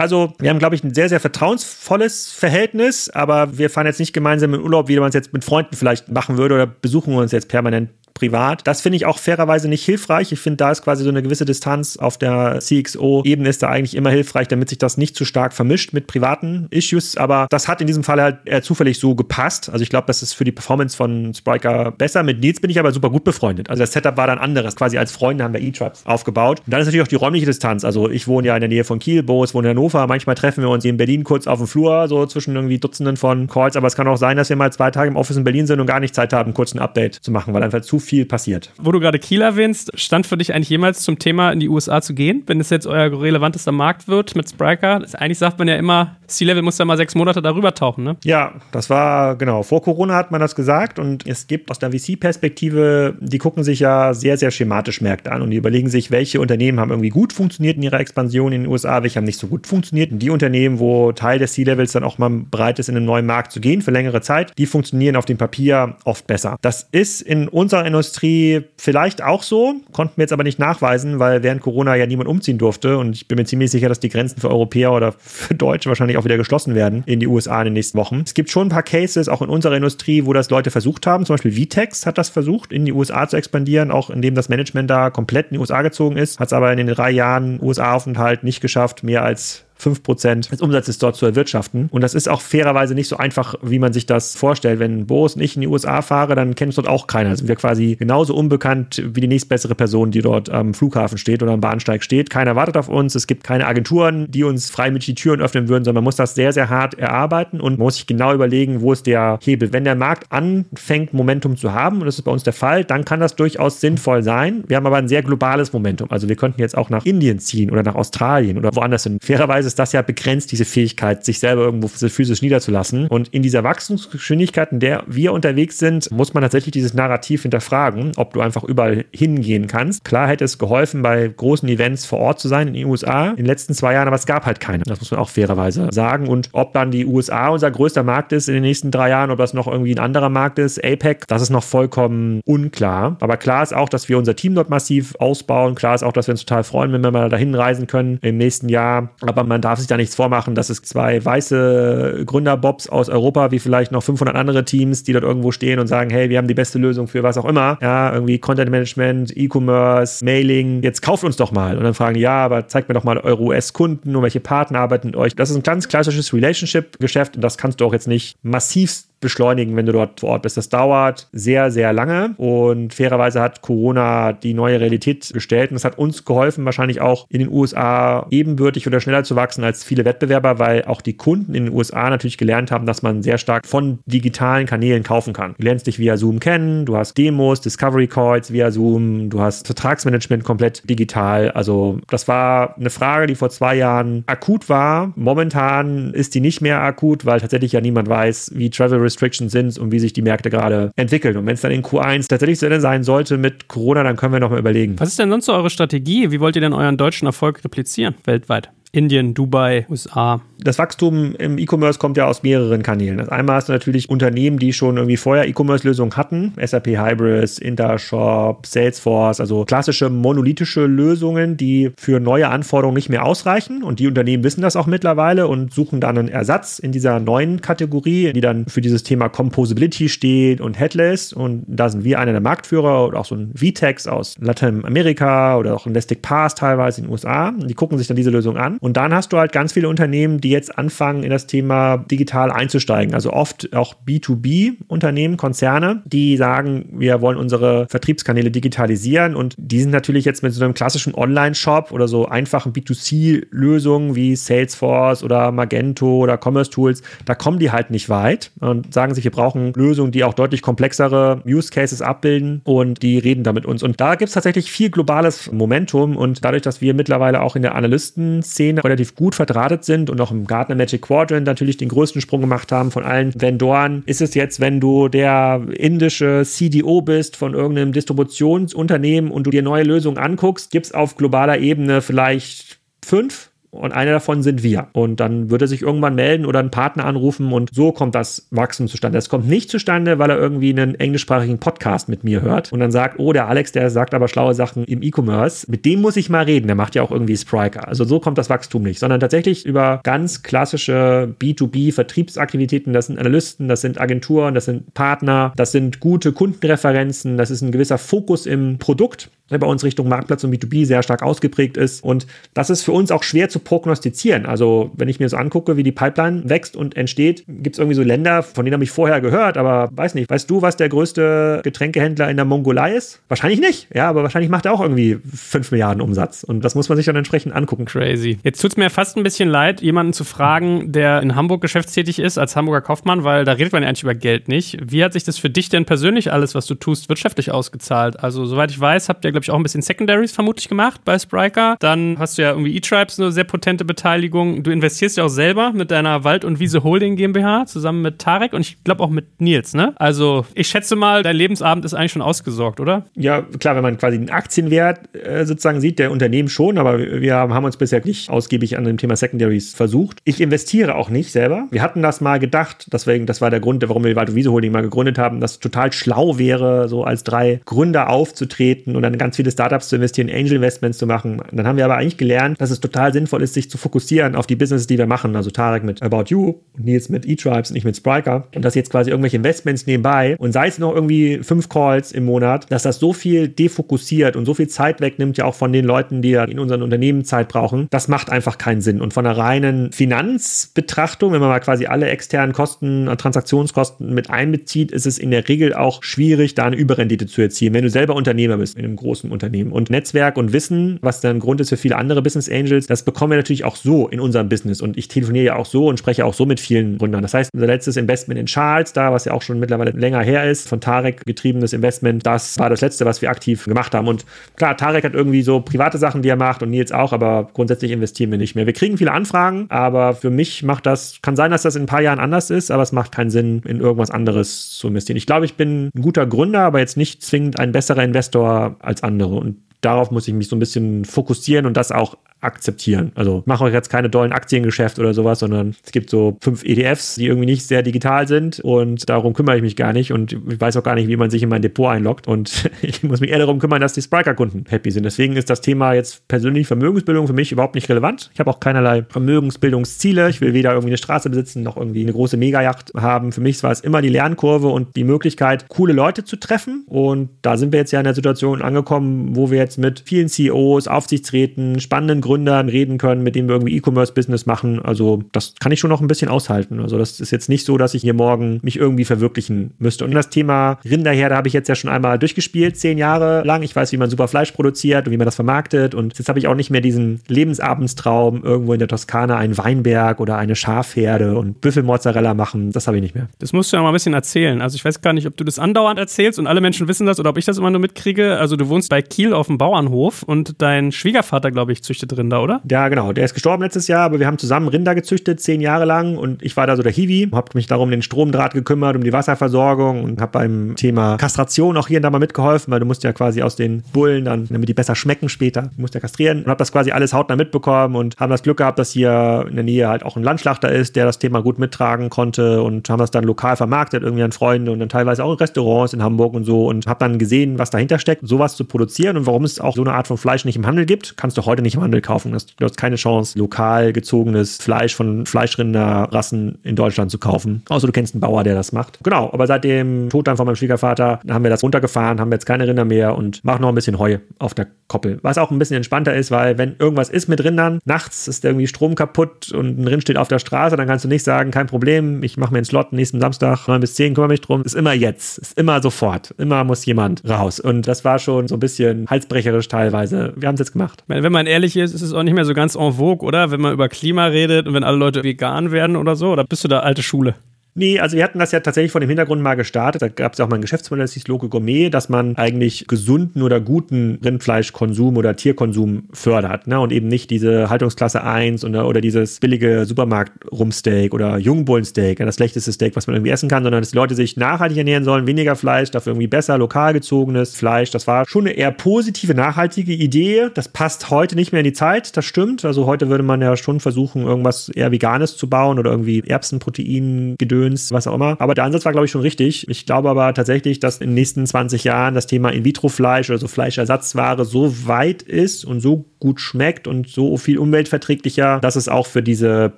Also, wir haben, glaube ich, ein sehr, sehr vertrauensvolles Verhältnis, aber wir fahren jetzt nicht gemeinsam in Urlaub, wie man es jetzt mit Freunden vielleicht machen würde oder besuchen uns jetzt permanent privat. Das finde ich auch fairerweise nicht hilfreich. Ich finde, da ist quasi so eine gewisse Distanz auf der CXO-Ebene ist da eigentlich immer hilfreich, damit sich das nicht zu stark vermischt mit privaten Issues. Aber das hat in diesem Fall halt eher zufällig so gepasst. Also ich glaube, das ist für die Performance von Spriker besser. Mit Nils bin ich aber super gut befreundet. Also das Setup war dann anderes. Quasi als Freunde haben wir E-Tribes aufgebaut. Und dann ist natürlich auch die räumliche Distanz. Also ich wohne ja in der Nähe von Kiel, Boris wohnt in Hannover. Manchmal treffen wir uns in Berlin kurz auf dem Flur, so zwischen irgendwie Dutzenden von Calls. Aber es kann auch sein, dass wir mal zwei Tage im Office in Berlin sind und gar nicht Zeit haben, kurz ein Update zu machen, weil einfach zu viel passiert. Wo du gerade Kiel erwähnst, stand für dich eigentlich jemals zum Thema in die USA zu gehen, wenn es jetzt euer relevantester Markt wird mit Spriker? Eigentlich sagt man ja immer, C-Level muss ja mal sechs Monate darüber tauchen, ne? Ja, das war genau. Vor Corona hat man das gesagt und es gibt aus der VC-Perspektive, die gucken sich ja sehr, sehr schematisch Märkte an und die überlegen sich, welche Unternehmen haben irgendwie gut funktioniert in ihrer Expansion in den USA, welche haben nicht so gut funktioniert. Und die Unternehmen, wo Teil des C-Levels dann auch mal bereit ist, in einen neuen Markt zu gehen für längere Zeit, die funktionieren auf dem Papier oft besser. Das ist in unserer Industrie vielleicht auch so, konnten wir jetzt aber nicht nachweisen, weil während Corona ja niemand umziehen durfte und ich bin mir ziemlich sicher, dass die Grenzen für Europäer oder für Deutsche wahrscheinlich auch wieder geschlossen werden in die USA in den nächsten Wochen. Es gibt schon ein paar Cases, auch in unserer Industrie, wo das Leute versucht haben. Zum Beispiel Vitex hat das versucht, in die USA zu expandieren, auch indem das Management da komplett in die USA gezogen ist, hat es aber in den drei Jahren USA-Aufenthalt nicht geschafft, mehr als 5% des Umsatzes dort zu erwirtschaften. Und das ist auch fairerweise nicht so einfach, wie man sich das vorstellt. Wenn Boris und ich in die USA fahre, dann kennt uns dort auch keiner. Sind wir quasi genauso unbekannt wie die nächstbessere Person, die dort am Flughafen steht oder am Bahnsteig steht. Keiner wartet auf uns. Es gibt keine Agenturen, die uns freimütig die Türen öffnen würden, sondern man muss das sehr, sehr hart erarbeiten und man muss sich genau überlegen, wo ist der Hebel. Wenn der Markt anfängt, Momentum zu haben, und das ist bei uns der Fall, dann kann das durchaus sinnvoll sein. Wir haben aber ein sehr globales Momentum. Also wir könnten jetzt auch nach Indien ziehen oder nach Australien oder woanders hin. Fairerweise ist das ja begrenzt, diese Fähigkeit, sich selber irgendwo physisch niederzulassen. Und in dieser Wachstumsgeschwindigkeit, in der wir unterwegs sind, muss man tatsächlich dieses Narrativ hinterfragen, ob du einfach überall hingehen kannst. Klar hätte es geholfen, bei großen Events vor Ort zu sein in den USA in den letzten zwei Jahren, aber es gab halt keine. Das muss man auch fairerweise sagen. Und ob dann die USA unser größter Markt ist in den nächsten drei Jahren, ob das noch irgendwie ein anderer Markt ist, APEC, das ist noch vollkommen unklar. Aber klar ist auch, dass wir unser Team dort massiv ausbauen. Klar ist auch, dass wir uns total freuen, wenn wir mal dahin reisen können im nächsten Jahr. Aber man darf sich da nichts vormachen, dass es zwei weiße Gründerbobs aus Europa, wie vielleicht noch 500 andere Teams, die dort irgendwo stehen und sagen, hey, wir haben die beste Lösung für was auch immer. Ja, irgendwie Content Management, E-Commerce, Mailing. Jetzt kauft uns doch mal. Und dann fragen, ja, aber zeigt mir doch mal eure US-Kunden und welche Partner arbeiten mit euch. Das ist ein ganz klassisches Relationship-Geschäft und das kannst du auch jetzt nicht massivst beschleunigen, wenn du dort vor Ort bist. Das dauert sehr, sehr lange und fairerweise hat Corona die neue Realität gestellt und es hat uns geholfen, wahrscheinlich auch in den USA ebenbürtig oder schneller zu wachsen als viele Wettbewerber, weil auch die Kunden in den USA natürlich gelernt haben, dass man sehr stark von digitalen Kanälen kaufen kann. Du lernst dich via Zoom kennen, du hast Demos, Discovery Calls via Zoom, du hast Vertragsmanagement komplett digital. Also das war eine Frage, die vor zwei Jahren akut war. Momentan ist die nicht mehr akut, weil tatsächlich ja niemand weiß, wie Travel Restrictions sind und wie sich die Märkte gerade entwickeln. Und wenn es dann in Q1 tatsächlich so sein sollte mit Corona, dann können wir noch mal überlegen. Was ist denn sonst so eure Strategie? Wie wollt ihr denn euren deutschen Erfolg replizieren weltweit? Indien, Dubai, USA. Das Wachstum im E-Commerce kommt ja aus mehreren Kanälen. Das einmal du natürlich Unternehmen, die schon irgendwie vorher E-Commerce-Lösungen hatten. SAP Hybris, Intershop, Salesforce, also klassische monolithische Lösungen, die für neue Anforderungen nicht mehr ausreichen. Und die Unternehmen wissen das auch mittlerweile und suchen dann einen Ersatz in dieser neuen Kategorie, die dann für dieses Thema Composability steht und Headless. Und da sind wir einer der Marktführer oder auch so ein VTEX aus Lateinamerika oder auch Elastic Pass teilweise in den USA. Die gucken sich dann diese Lösung an und dann hast du halt ganz viele Unternehmen, die jetzt anfangen, in das Thema digital einzusteigen. Also oft auch B2B-Unternehmen, Konzerne, die sagen, wir wollen unsere Vertriebskanäle digitalisieren. Und die sind natürlich jetzt mit so einem klassischen Online-Shop oder so einfachen B2C-Lösungen wie Salesforce oder Magento oder Commerce Tools, da kommen die halt nicht weit und sagen sich, wir brauchen Lösungen, die auch deutlich komplexere Use Cases abbilden und die reden da mit uns. Und da gibt es tatsächlich viel globales Momentum und dadurch, dass wir mittlerweile auch in der Analysten-Szene Szene relativ gut verdrahtet sind und auch im Gartner Magic Quadrant natürlich den größten Sprung gemacht haben von allen Vendoren, ist es jetzt, wenn du der indische CDO bist von irgendeinem Distributionsunternehmen und du dir neue Lösungen anguckst, gibt es auf globaler Ebene vielleicht fünf und einer davon sind wir. Und dann wird er sich irgendwann melden oder einen Partner anrufen und so kommt das Wachstum zustande. Das kommt nicht zustande, weil er irgendwie einen englischsprachigen Podcast mit mir hört und dann sagt, oh, der Alex, der sagt aber schlaue Sachen im E-Commerce. Mit dem muss ich mal reden. Der macht ja auch irgendwie Spriker. Also so kommt das Wachstum nicht, sondern tatsächlich über ganz klassische B2B-Vertriebsaktivitäten. Das sind Analysten, das sind Agenturen, das sind Partner, das sind gute Kundenreferenzen, das ist ein gewisser Fokus im Produkt der bei uns Richtung Marktplatz und B2B sehr stark ausgeprägt ist. Und das ist für uns auch schwer zu prognostizieren. Also wenn ich mir so angucke, wie die Pipeline wächst und entsteht, gibt es irgendwie so Länder, von denen habe ich vorher gehört, aber weiß nicht. Weißt du, was der größte Getränkehändler in der Mongolei ist? Wahrscheinlich nicht. Ja, aber wahrscheinlich macht er auch irgendwie 5 Milliarden Umsatz. Und das muss man sich dann entsprechend angucken. Crazy. Jetzt tut es mir fast ein bisschen leid, jemanden zu fragen, der in Hamburg geschäftstätig ist als Hamburger Kaufmann, weil da redet man ja eigentlich über Geld nicht. Wie hat sich das für dich denn persönlich alles, was du tust, wirtschaftlich ausgezahlt? Also, soweit ich weiß, habt ihr, glaube ich, auch ein bisschen Secondaries vermutlich gemacht bei Spriker. Dann hast du ja irgendwie E-Tribes eine sehr potente Beteiligung. Du investierst ja auch selber mit deiner Wald- und Wiese Holding GmbH zusammen mit Tarek und ich glaube auch mit Nils, ne? Also ich schätze mal, dein Lebensabend ist eigentlich schon ausgesorgt, oder? Ja, klar, wenn man quasi den Aktienwert äh, sozusagen sieht, der Unternehmen schon, aber wir haben uns bisher nicht ausgiebig an dem Thema Secondaries versucht. Ich investiere auch nicht selber. Wir hatten das mal gedacht, deswegen, das war der Grund, warum wir Wald- und Wiese Holding mal gegründet haben, dass es total schlau wäre, so als drei Gründer aufzutreten und dann ganz viele Startups zu investieren, Angel Investments zu machen. Dann haben wir aber eigentlich gelernt, dass es total sinnvoll ist, sich zu fokussieren auf die Businesses, die wir machen. Also Tarek mit About You, Nils mit eTribes und ich mit Spriker. Und das jetzt quasi irgendwelche Investments nebenbei und sei es noch irgendwie fünf Calls im Monat, dass das so viel defokussiert und so viel Zeit wegnimmt, ja auch von den Leuten, die ja in unseren Unternehmen Zeit brauchen. Das macht einfach keinen Sinn. Und von einer reinen Finanzbetrachtung, wenn man mal quasi alle externen Kosten, Transaktionskosten mit einbezieht, ist es in der Regel auch schwierig, da eine Überrendite zu erzielen, wenn du selber Unternehmer bist in einem großen großen Unternehmen. Und Netzwerk und Wissen, was dann Grund ist für viele andere Business Angels, das bekommen wir natürlich auch so in unserem Business. Und ich telefoniere ja auch so und spreche auch so mit vielen Gründern. Das heißt, unser letztes Investment in Charles, da, was ja auch schon mittlerweile länger her ist, von Tarek getriebenes Investment, das war das letzte, was wir aktiv gemacht haben. Und klar, Tarek hat irgendwie so private Sachen, die er macht und Nils auch, aber grundsätzlich investieren wir nicht mehr. Wir kriegen viele Anfragen, aber für mich macht das, kann sein, dass das in ein paar Jahren anders ist, aber es macht keinen Sinn, in irgendwas anderes zu investieren. Ich glaube, ich bin ein guter Gründer, aber jetzt nicht zwingend ein besserer Investor als andere. Und darauf muss ich mich so ein bisschen fokussieren und das auch akzeptieren. Also mache euch jetzt keine dollen Aktiengeschäfte oder sowas, sondern es gibt so fünf ETFs, die irgendwie nicht sehr digital sind und darum kümmere ich mich gar nicht und ich weiß auch gar nicht, wie man sich in mein Depot einloggt und ich muss mich eher darum kümmern, dass die Spriker-Kunden happy sind. Deswegen ist das Thema jetzt persönlich Vermögensbildung für mich überhaupt nicht relevant. Ich habe auch keinerlei Vermögensbildungsziele. Ich will weder irgendwie eine Straße besitzen noch irgendwie eine große Megajacht haben. Für mich war es immer die Lernkurve und die Möglichkeit, coole Leute zu treffen und da sind wir jetzt ja in der Situation angekommen, wo wir jetzt mit vielen CEOs, Aufsichtsräten, spannenden Gründern reden können, mit denen wir irgendwie E-Commerce-Business machen. Also das kann ich schon noch ein bisschen aushalten. Also das ist jetzt nicht so, dass ich hier morgen mich irgendwie verwirklichen müsste. Und das Thema Rinderherde habe ich jetzt ja schon einmal durchgespielt, zehn Jahre lang. Ich weiß, wie man super Fleisch produziert und wie man das vermarktet. Und jetzt habe ich auch nicht mehr diesen Lebensabendraum, irgendwo in der Toskana einen Weinberg oder eine Schafherde und Büffelmozzarella machen. Das habe ich nicht mehr. Das musst du ja mal ein bisschen erzählen. Also ich weiß gar nicht, ob du das andauernd erzählst und alle Menschen wissen das oder ob ich das immer nur mitkriege. Also du wohnst bei Kiel auf dem Bauernhof und dein Schwiegervater, glaube ich, züchtet Rinder, oder? Ja, genau. Der ist gestorben letztes Jahr, aber wir haben zusammen Rinder gezüchtet, zehn Jahre lang. Und ich war da so der Hiwi, habe mich darum den Stromdraht gekümmert, um die Wasserversorgung und habe beim Thema Kastration auch hier und da mal mitgeholfen, weil du musst ja quasi aus den Bullen dann, damit die besser schmecken später, musst ja kastrieren. Und habe das quasi alles hautnah mitbekommen und haben das Glück gehabt, dass hier in der Nähe halt auch ein Landschlachter ist, der das Thema gut mittragen konnte und haben das dann lokal vermarktet, irgendwie an Freunde und dann teilweise auch in Restaurants in Hamburg und so und habe dann gesehen, was dahinter steckt, sowas zu produzieren und warum es auch so eine Art von Fleisch nicht im Handel gibt, kannst du heute nicht im Handel kaufen. Du hast keine Chance, lokal gezogenes Fleisch von Fleischrinderrassen in Deutschland zu kaufen. Außer du kennst einen Bauer, der das macht. Genau, aber seit dem Tod dann von meinem Schwiegervater haben wir das runtergefahren, haben jetzt keine Rinder mehr und machen noch ein bisschen Heu auf der Koppel. Was auch ein bisschen entspannter ist, weil wenn irgendwas ist mit Rindern, nachts ist irgendwie Strom kaputt und ein Rind steht auf der Straße, dann kannst du nicht sagen, kein Problem, ich mache mir einen Slot nächsten Samstag 9 bis 10, kümmere mich drum. Ist immer jetzt, ist immer sofort. Immer muss jemand raus. Und das war schon so ein bisschen halsbrecherisch teilweise. Wir haben es jetzt gemacht. Wenn man ehrlich ist, ist es auch nicht mehr so ganz en vogue, oder? Wenn man über Klima redet und wenn alle Leute vegan werden oder so, oder bist du da alte Schule? Nee, also wir hatten das ja tatsächlich von dem Hintergrund mal gestartet. Da gab es ja auch mal ein Geschäftsmodell, das hieß Local Gourmet, dass man eigentlich gesunden oder guten Rindfleischkonsum oder Tierkonsum fördert. Ne? Und eben nicht diese Haltungsklasse 1 oder, oder dieses billige Supermarkt-Rumsteak oder Jungbullensteak, das schlechteste Steak, was man irgendwie essen kann, sondern dass die Leute sich nachhaltig ernähren sollen, weniger Fleisch, dafür irgendwie besser lokal gezogenes Fleisch. Das war schon eine eher positive, nachhaltige Idee. Das passt heute nicht mehr in die Zeit, das stimmt. Also heute würde man ja schon versuchen, irgendwas eher Veganes zu bauen oder irgendwie Erbsenprotein gedöns Gedöns, was auch immer. Aber der Ansatz war, glaube ich, schon richtig. Ich glaube aber tatsächlich, dass in den nächsten 20 Jahren das Thema In-vitro-Fleisch oder so Fleischersatzware so weit ist und so gut schmeckt und so viel umweltverträglicher, dass es auch für diese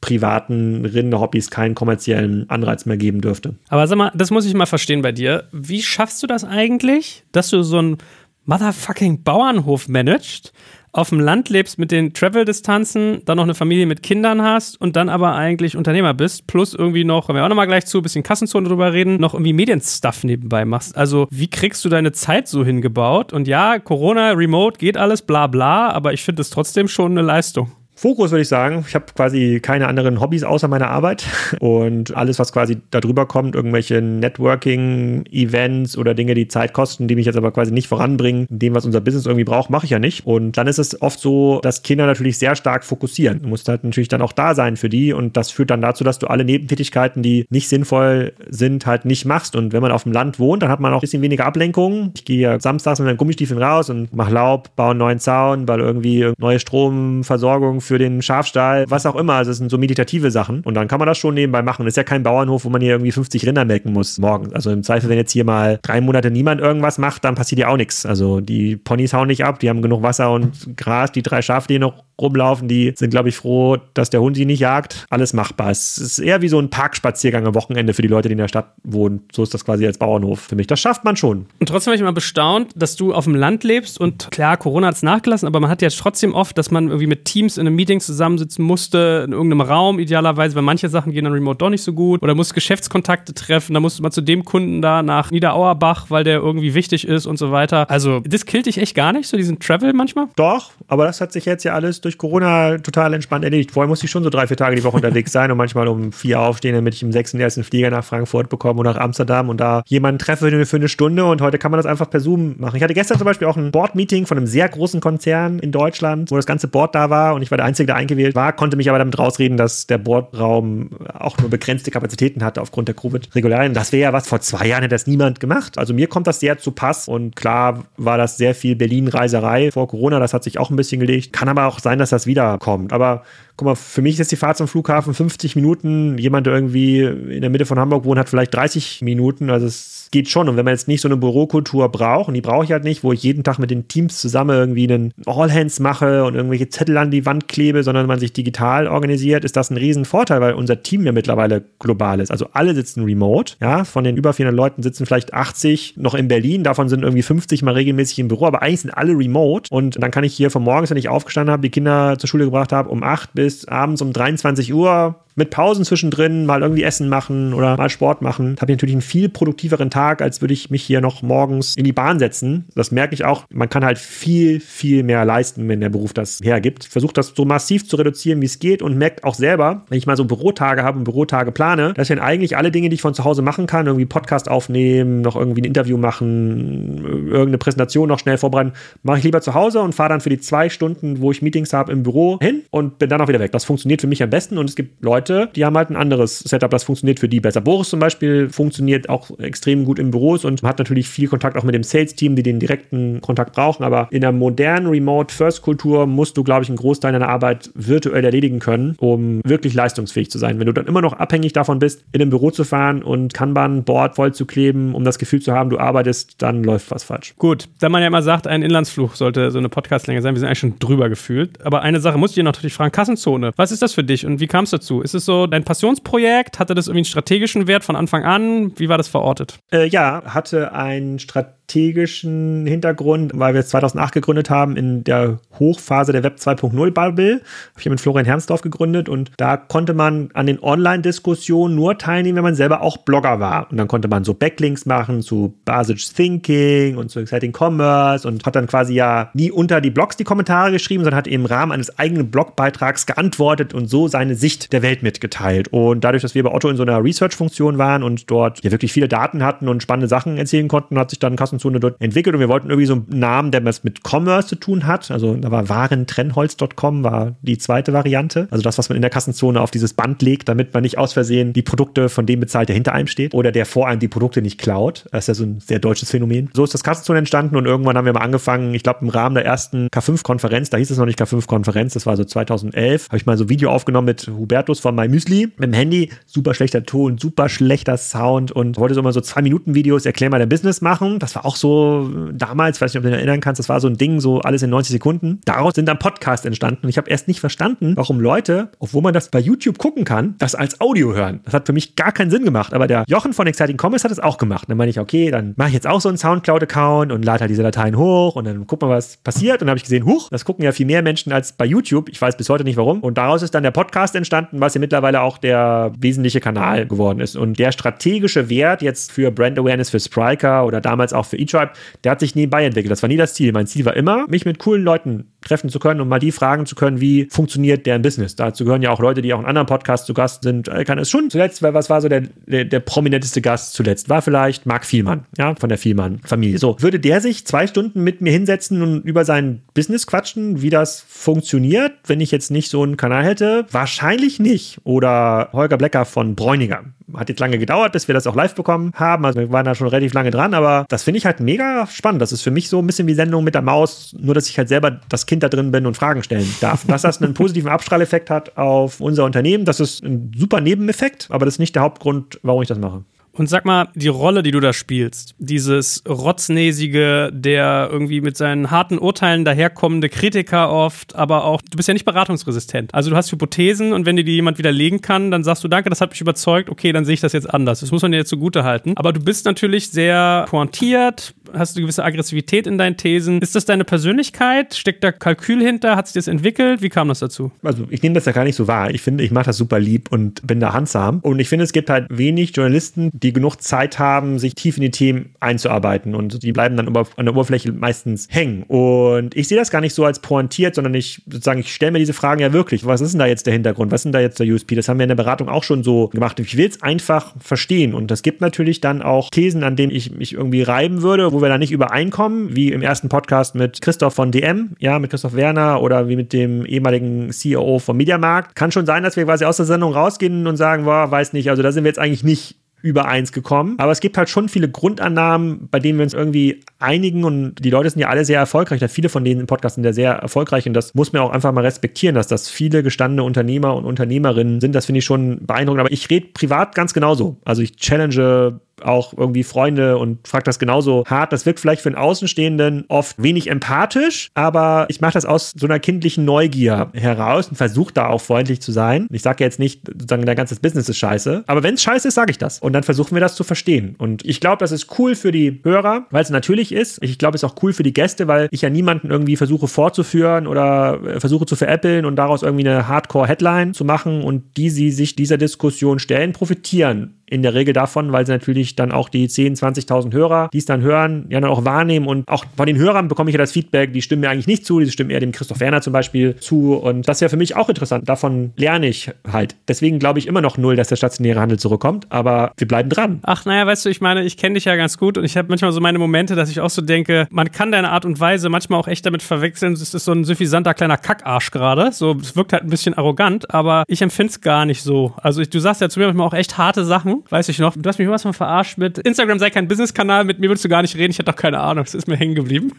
privaten Rinderhobbys keinen kommerziellen Anreiz mehr geben dürfte. Aber sag mal, das muss ich mal verstehen bei dir. Wie schaffst du das eigentlich, dass du so einen motherfucking Bauernhof managst? Auf dem Land lebst mit den Travel-Distanzen, dann noch eine Familie mit Kindern hast und dann aber eigentlich Unternehmer bist, plus irgendwie noch, kommen wir auch nochmal gleich zu, ein bisschen Kassenzone drüber reden, noch irgendwie Medienstuff nebenbei machst. Also, wie kriegst du deine Zeit so hingebaut? Und ja, Corona, Remote, geht alles, bla bla, aber ich finde es trotzdem schon eine Leistung. Fokus würde ich sagen. Ich habe quasi keine anderen Hobbys außer meiner Arbeit und alles, was quasi darüber kommt, irgendwelche Networking-Events oder Dinge, die Zeit kosten, die mich jetzt aber quasi nicht voranbringen, dem, was unser Business irgendwie braucht, mache ich ja nicht. Und dann ist es oft so, dass Kinder natürlich sehr stark fokussieren. Du musst halt natürlich dann auch da sein für die und das führt dann dazu, dass du alle Nebentätigkeiten, die nicht sinnvoll sind, halt nicht machst. Und wenn man auf dem Land wohnt, dann hat man auch ein bisschen weniger Ablenkungen. Ich gehe ja samstags mit meinen Gummistiefeln raus und mache Laub, baue einen neuen Zaun, weil irgendwie neue Stromversorgung für den Schafstall, was auch immer. Also es sind so meditative Sachen. Und dann kann man das schon nebenbei machen. Das ist ja kein Bauernhof, wo man hier irgendwie 50 Rinder melken muss morgen. Also im Zweifel, wenn jetzt hier mal drei Monate niemand irgendwas macht, dann passiert ja auch nichts. Also die Ponys hauen nicht ab, die haben genug Wasser und Gras. Die drei Schafe, die noch rumlaufen, die sind, glaube ich, froh, dass der Hund sie nicht jagt. Alles machbar. Es ist eher wie so ein Parkspaziergang am Wochenende für die Leute, die in der Stadt wohnen. So ist das quasi als Bauernhof für mich. Das schafft man schon. Und trotzdem bin ich mal bestaunt, dass du auf dem Land lebst und klar, Corona hat es nachgelassen, aber man hat ja trotzdem oft, dass man irgendwie mit Teams in einem Meetings zusammensitzen musste, in irgendeinem Raum, idealerweise, weil manche Sachen gehen dann remote doch nicht so gut. Oder musst Geschäftskontakte treffen, da musst du mal zu dem Kunden da nach Niederauerbach, weil der irgendwie wichtig ist und so weiter. Also, das killt dich echt gar nicht, so diesen Travel manchmal? Doch, aber das hat sich jetzt ja alles durch Corona total entspannt erledigt. Vorher musste ich schon so drei, vier Tage die Woche unterwegs sein und manchmal um vier aufstehen, damit ich im sechsten ersten Flieger nach Frankfurt bekomme oder nach Amsterdam und da jemanden treffe für eine Stunde und heute kann man das einfach per Zoom machen. Ich hatte gestern zum Beispiel auch ein Board-Meeting von einem sehr großen Konzern in Deutschland, wo das ganze Board da war und ich war der Einzige, der eingewählt war, konnte mich aber damit rausreden, dass der Bordraum auch nur begrenzte Kapazitäten hatte aufgrund der Covid-Regularien. Das wäre ja was, vor zwei Jahren hätte das niemand gemacht. Also mir kommt das sehr zu Pass und klar war das sehr viel Berlin-Reiserei vor Corona, das hat sich auch ein bisschen gelegt. Kann aber auch sein, dass das wiederkommt. Aber guck mal, für mich ist die Fahrt zum Flughafen 50 Minuten. Jemand, der irgendwie in der Mitte von Hamburg wohnt, hat vielleicht 30 Minuten. Also es geht schon. Und wenn man jetzt nicht so eine Bürokultur braucht, und die brauche ich halt nicht, wo ich jeden Tag mit den Teams zusammen irgendwie einen All-Hands mache und irgendwelche Zettel an die Wand klebe, sondern man sich digital organisiert, ist das ein Riesenvorteil, weil unser Team ja mittlerweile global ist. Also alle sitzen remote. Ja, von den über 400 Leuten sitzen vielleicht 80 noch in Berlin. Davon sind irgendwie 50 mal regelmäßig im Büro, aber eigentlich sind alle remote. Und dann kann ich hier von morgens, wenn ich aufgestanden habe, die Kinder zur Schule gebracht habe, um 8 bis abends um 23 Uhr mit Pausen zwischendrin mal irgendwie Essen machen oder mal Sport machen, habe ich natürlich einen viel produktiveren Tag, als würde ich mich hier noch morgens in die Bahn setzen. Das merke ich auch. Man kann halt viel, viel mehr leisten, wenn der Beruf das hergibt. Versuche das so massiv zu reduzieren, wie es geht und merkt auch selber, wenn ich mal so Bürotage habe und Bürotage plane, dass ich dann eigentlich alle Dinge, die ich von zu Hause machen kann, irgendwie Podcast aufnehmen, noch irgendwie ein Interview machen, irgendeine Präsentation noch schnell vorbereiten, mache ich lieber zu Hause und fahre dann für die zwei Stunden, wo ich Meetings habe, im Büro hin und bin dann auch wieder weg. Das funktioniert für mich am besten und es gibt Leute, Leute, die haben halt ein anderes Setup, das funktioniert für die besser. Boris zum Beispiel funktioniert auch extrem gut in Büros und hat natürlich viel Kontakt auch mit dem Sales-Team, die den direkten Kontakt brauchen. Aber in der modernen Remote-First-Kultur musst du, glaube ich, einen Großteil deiner Arbeit virtuell erledigen können, um wirklich leistungsfähig zu sein. Wenn du dann immer noch abhängig davon bist, in ein Büro zu fahren und Kanban-Board voll zu kleben, um das Gefühl zu haben, du arbeitest, dann läuft was falsch. Gut, da man ja immer sagt, ein Inlandsflug sollte so eine Podcastlänge sein, wir sind eigentlich schon drüber gefühlt. Aber eine Sache muss ich dir natürlich fragen: Kassenzone. Was ist das für dich und wie kam es dazu? Ist es so dein Passionsprojekt? Hatte das irgendwie einen strategischen Wert von Anfang an? Wie war das verortet? Äh, ja, hatte einen strategischen Hintergrund, weil wir es 2008 gegründet haben in der Hochphase der Web 2.0 Bubble. Habe ich mit Florian Hermsdorf gegründet und da konnte man an den Online-Diskussionen nur teilnehmen, wenn man selber auch Blogger war. Und dann konnte man so Backlinks machen zu Basic Thinking und zu Exciting Commerce und hat dann quasi ja nie unter die Blogs die Kommentare geschrieben, sondern hat im Rahmen eines eigenen Blogbeitrags geantwortet und so seine Sicht der Welt mitgeteilt. Und dadurch, dass wir bei Otto in so einer Research-Funktion waren und dort ja wirklich viele Daten hatten und spannende Sachen erzählen konnten, hat sich dann Kassen Kassenzone dort entwickelt und wir wollten irgendwie so einen Namen, der was mit Commerce zu tun hat. Also da war Warentrenholz.com war die zweite Variante. Also das, was man in der Kassenzone auf dieses Band legt, damit man nicht aus Versehen die Produkte von dem bezahlt, der hinter einem steht oder der vor einem die Produkte nicht klaut. Das ist ja so ein sehr deutsches Phänomen. So ist das Kassenzone entstanden und irgendwann haben wir mal angefangen, ich glaube im Rahmen der ersten K5-Konferenz, da hieß es noch nicht K5-Konferenz, das war so 2011, habe ich mal so ein Video aufgenommen mit Hubertus von MyMüsli mit dem Handy. Super schlechter Ton, super schlechter Sound und wollte so mal so zwei Minuten Videos, erklär mal dein Business machen. Das war auch so damals, weiß nicht, ob du dich erinnern kannst, das war so ein Ding, so alles in 90 Sekunden. Daraus sind dann Podcasts entstanden und ich habe erst nicht verstanden, warum Leute, obwohl man das bei YouTube gucken kann, das als Audio hören. Das hat für mich gar keinen Sinn gemacht, aber der Jochen von Exciting Commerce hat es auch gemacht. Dann meine ich, okay, dann mache ich jetzt auch so einen Soundcloud-Account und lade halt diese Dateien hoch und dann guck mal, was passiert. Und dann habe ich gesehen, huch, das gucken ja viel mehr Menschen als bei YouTube. Ich weiß bis heute nicht warum. Und daraus ist dann der Podcast entstanden, was ja mittlerweile auch der wesentliche Kanal geworden ist. Und der strategische Wert jetzt für Brand Awareness für Spriker oder damals auch für eTribe, der hat sich nebenbei entwickelt. Das war nie das Ziel. Mein Ziel war immer, mich mit coolen Leuten treffen zu können und mal die fragen zu können, wie funktioniert deren Business. Dazu gehören ja auch Leute, die auch in anderen Podcasts zu Gast sind. Ich kann es schon zuletzt, was war so der, der, der prominenteste Gast zuletzt? War vielleicht Marc Vielmann, ja, von der Vielmann-Familie. So, würde der sich zwei Stunden mit mir hinsetzen und über sein Business quatschen, wie das funktioniert, wenn ich jetzt nicht so einen Kanal hätte? Wahrscheinlich nicht. Oder Holger Blecker von Bräuniger. Hat jetzt lange gedauert, bis wir das auch live bekommen haben. Also wir waren da schon relativ lange dran, aber das finde ich halt mega spannend. Das ist für mich so ein bisschen wie Sendung mit der Maus, nur dass ich halt selber das Kind da drin bin und Fragen stellen darf. Dass das einen positiven Abstrahleffekt hat auf unser Unternehmen, das ist ein super Nebeneffekt, aber das ist nicht der Hauptgrund, warum ich das mache. Und sag mal, die Rolle, die du da spielst, dieses rotznäsige, der irgendwie mit seinen harten Urteilen daherkommende Kritiker oft, aber auch, du bist ja nicht beratungsresistent. Also du hast Hypothesen und wenn dir die jemand widerlegen kann, dann sagst du, danke, das hat mich überzeugt, okay, dann sehe ich das jetzt anders. Das muss man dir jetzt zugute halten. Aber du bist natürlich sehr pointiert, hast eine gewisse Aggressivität in deinen Thesen. Ist das deine Persönlichkeit? Steckt da Kalkül hinter? Hat sich das entwickelt? Wie kam das dazu? Also ich nehme das ja gar nicht so wahr. Ich finde, ich mache das super lieb und bin da handsam. Und ich finde, es gibt halt wenig Journalisten, die genug Zeit haben, sich tief in die Themen einzuarbeiten. Und die bleiben dann an der Oberfläche meistens hängen. Und ich sehe das gar nicht so als pointiert, sondern ich sozusagen, ich stelle mir diese Fragen ja wirklich. Was ist denn da jetzt der Hintergrund? Was ist denn da jetzt der USP? Das haben wir in der Beratung auch schon so gemacht. Ich will es einfach verstehen. Und das gibt natürlich dann auch Thesen, an denen ich mich irgendwie reiben würde, wo wir da nicht übereinkommen, wie im ersten Podcast mit Christoph von DM, ja, mit Christoph Werner oder wie mit dem ehemaligen CEO vom Mediamarkt. Kann schon sein, dass wir quasi aus der Sendung rausgehen und sagen, boah, weiß nicht, also da sind wir jetzt eigentlich nicht übereins gekommen. Aber es gibt halt schon viele Grundannahmen, bei denen wir uns irgendwie einigen und die Leute sind ja alle sehr erfolgreich. Viele von denen im Podcast sind ja sehr erfolgreich und das muss man auch einfach mal respektieren, dass das viele gestandene Unternehmer und Unternehmerinnen sind. Das finde ich schon beeindruckend. Aber ich rede privat ganz genauso. Also ich challenge auch irgendwie Freunde und fragt das genauso hart. Das wirkt vielleicht für einen Außenstehenden oft wenig empathisch, aber ich mache das aus so einer kindlichen Neugier heraus und versuche da auch freundlich zu sein. Ich sage ja jetzt nicht, sozusagen, dein ganzes Business ist scheiße, aber wenn es scheiße ist, sage ich das. Und dann versuchen wir das zu verstehen. Und ich glaube, das ist cool für die Hörer, weil es natürlich ist. Ich glaube, es ist auch cool für die Gäste, weil ich ja niemanden irgendwie versuche vorzuführen oder äh, versuche zu veräppeln und daraus irgendwie eine Hardcore-Headline zu machen und die sie sich dieser Diskussion stellen, profitieren in der Regel davon, weil sie natürlich dann auch die 10, 20.000 Hörer, die es dann hören, ja dann auch wahrnehmen. Und auch von den Hörern bekomme ich ja das Feedback, die stimmen mir eigentlich nicht zu, die stimmen eher dem Christoph Werner zum Beispiel zu. Und das ist ja für mich auch interessant, davon lerne ich halt. Deswegen glaube ich immer noch null, dass der stationäre Handel zurückkommt, aber wir bleiben dran. Ach naja, weißt du, ich meine, ich kenne dich ja ganz gut. Und ich habe manchmal so meine Momente, dass ich auch so denke, man kann deine Art und Weise manchmal auch echt damit verwechseln, es ist so ein suffisanter kleiner Kackarsch gerade, so, es wirkt halt ein bisschen arrogant, aber ich empfinde es gar nicht so. Also ich, du sagst ja zu mir manchmal auch echt harte Sachen, weiß ich noch. Du hast mich was von verarscht mit Instagram sei kein Business-Kanal, mit mir würdest du gar nicht reden, ich hatte doch keine Ahnung, das ist mir hängen geblieben.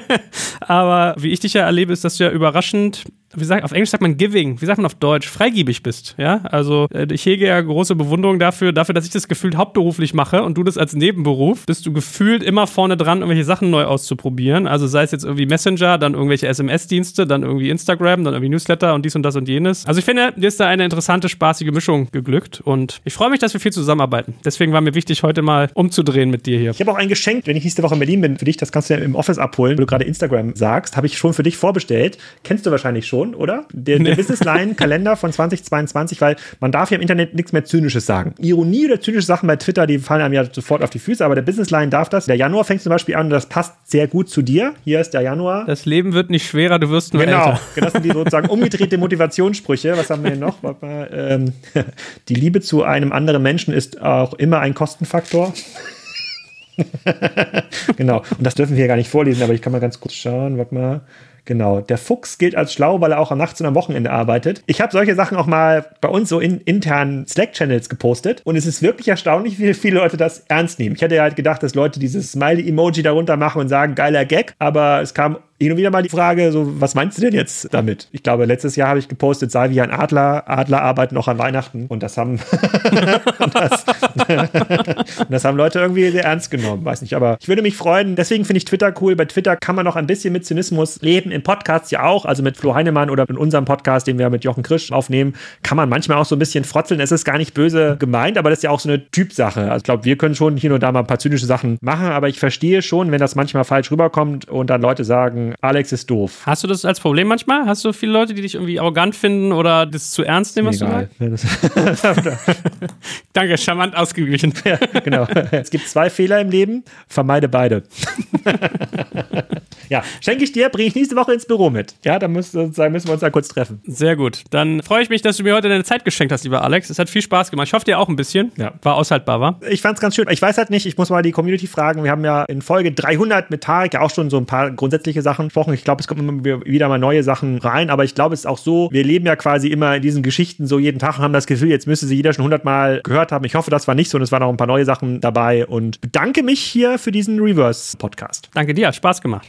Aber wie ich dich ja erlebe, ist, dass du ja überraschend wie sagt, auf Englisch sagt man giving, wie sagt man auf Deutsch, freigiebig bist, ja? Also äh, ich hege ja große Bewunderung dafür, dafür, dass ich das gefühlt hauptberuflich mache und du das als Nebenberuf, bist du gefühlt immer vorne dran, irgendwelche Sachen neu auszuprobieren. Also sei es jetzt irgendwie Messenger, dann irgendwelche SMS-Dienste, dann irgendwie Instagram, dann irgendwie Newsletter und dies und das und jenes. Also ich finde, dir ist da eine interessante, spaßige Mischung geglückt und ich freue mich, dass wir viel zusammenarbeiten. Deswegen war mir wichtig, heute mal umzudrehen mit dir hier. Ich habe auch ein Geschenk, wenn ich nächste Woche in Berlin bin, für dich, das kannst du ja im Office abholen, wo du gerade Instagram sagst, habe ich schon für dich vorbestellt. Kennst du wahrscheinlich schon schon, oder? Der, der Business Line Kalender von 2022, weil man darf ja im Internet nichts mehr Zynisches sagen. Ironie oder zynische Sachen bei Twitter, die fallen einem ja sofort auf die Füße, aber der Business Line darf das. Der Januar fängt zum Beispiel an und das passt sehr gut zu dir. Hier ist der Januar. Das Leben wird nicht schwerer, du wirst nur genau. älter. Genau, das sind die sozusagen umgedrehte Motivationssprüche. Was haben wir hier noch? Die Liebe zu einem anderen Menschen ist auch immer ein Kostenfaktor. genau. Und das dürfen wir hier gar nicht vorlesen, aber ich kann mal ganz kurz schauen. Warte mal. Genau. Der Fuchs gilt als schlau, weil er auch am Nachts und am Wochenende arbeitet. Ich habe solche Sachen auch mal bei uns so in internen Slack-Channels gepostet und es ist wirklich erstaunlich, wie viele Leute das ernst nehmen. Ich hätte halt gedacht, dass Leute dieses Smiley-Emoji darunter machen und sagen, geiler Gag, aber es kam hin und wieder mal die Frage, so, was meinst du denn jetzt damit? Ich glaube, letztes Jahr habe ich gepostet, sei wie ein Adler, Adler arbeiten noch an Weihnachten. Und das haben, und das, und das haben Leute irgendwie sehr ernst genommen, weiß nicht. Aber ich würde mich freuen, deswegen finde ich Twitter cool. Bei Twitter kann man noch ein bisschen mit Zynismus leben, im Podcast ja auch, also mit Flo Heinemann oder in unserem Podcast, den wir mit Jochen Krisch aufnehmen, kann man manchmal auch so ein bisschen frotzeln. Es ist gar nicht böse gemeint, aber das ist ja auch so eine Typsache. Also ich glaube, wir können schon hier und da mal ein paar zynische Sachen machen, aber ich verstehe schon, wenn das manchmal falsch rüberkommt und dann Leute sagen, Alex ist doof. Hast du das als Problem manchmal? Hast du viele Leute, die dich irgendwie arrogant finden oder das zu ernst nehmen, was Egal. du sagst? Danke, charmant ausgeglichen. Ja, genau. Es gibt zwei Fehler im Leben, vermeide beide. ja, schenke ich dir, bringe ich nächste Woche ins Büro mit. Ja, dann müssen, müssen wir uns da kurz treffen. Sehr gut. Dann freue ich mich, dass du mir heute deine Zeit geschenkt hast, lieber Alex. Es hat viel Spaß gemacht. Ich hoffe dir auch ein bisschen. Ja. War aushaltbar, war? Ich fand es ganz schön. Ich weiß halt nicht, ich muss mal die Community fragen. Wir haben ja in Folge 300 mit Tarek ja auch schon so ein paar grundsätzliche Sachen gesprochen. Ich glaube, es kommen immer wieder mal neue Sachen rein, aber ich glaube, es ist auch so, wir leben ja quasi immer in diesen Geschichten so jeden Tag und haben das Gefühl, jetzt müsste sie jeder schon hundertmal gehört haben. Ich hoffe, das war nicht so und es waren auch ein paar neue Sachen dabei und bedanke mich hier für diesen Reverse-Podcast. Danke dir, hat Spaß gemacht.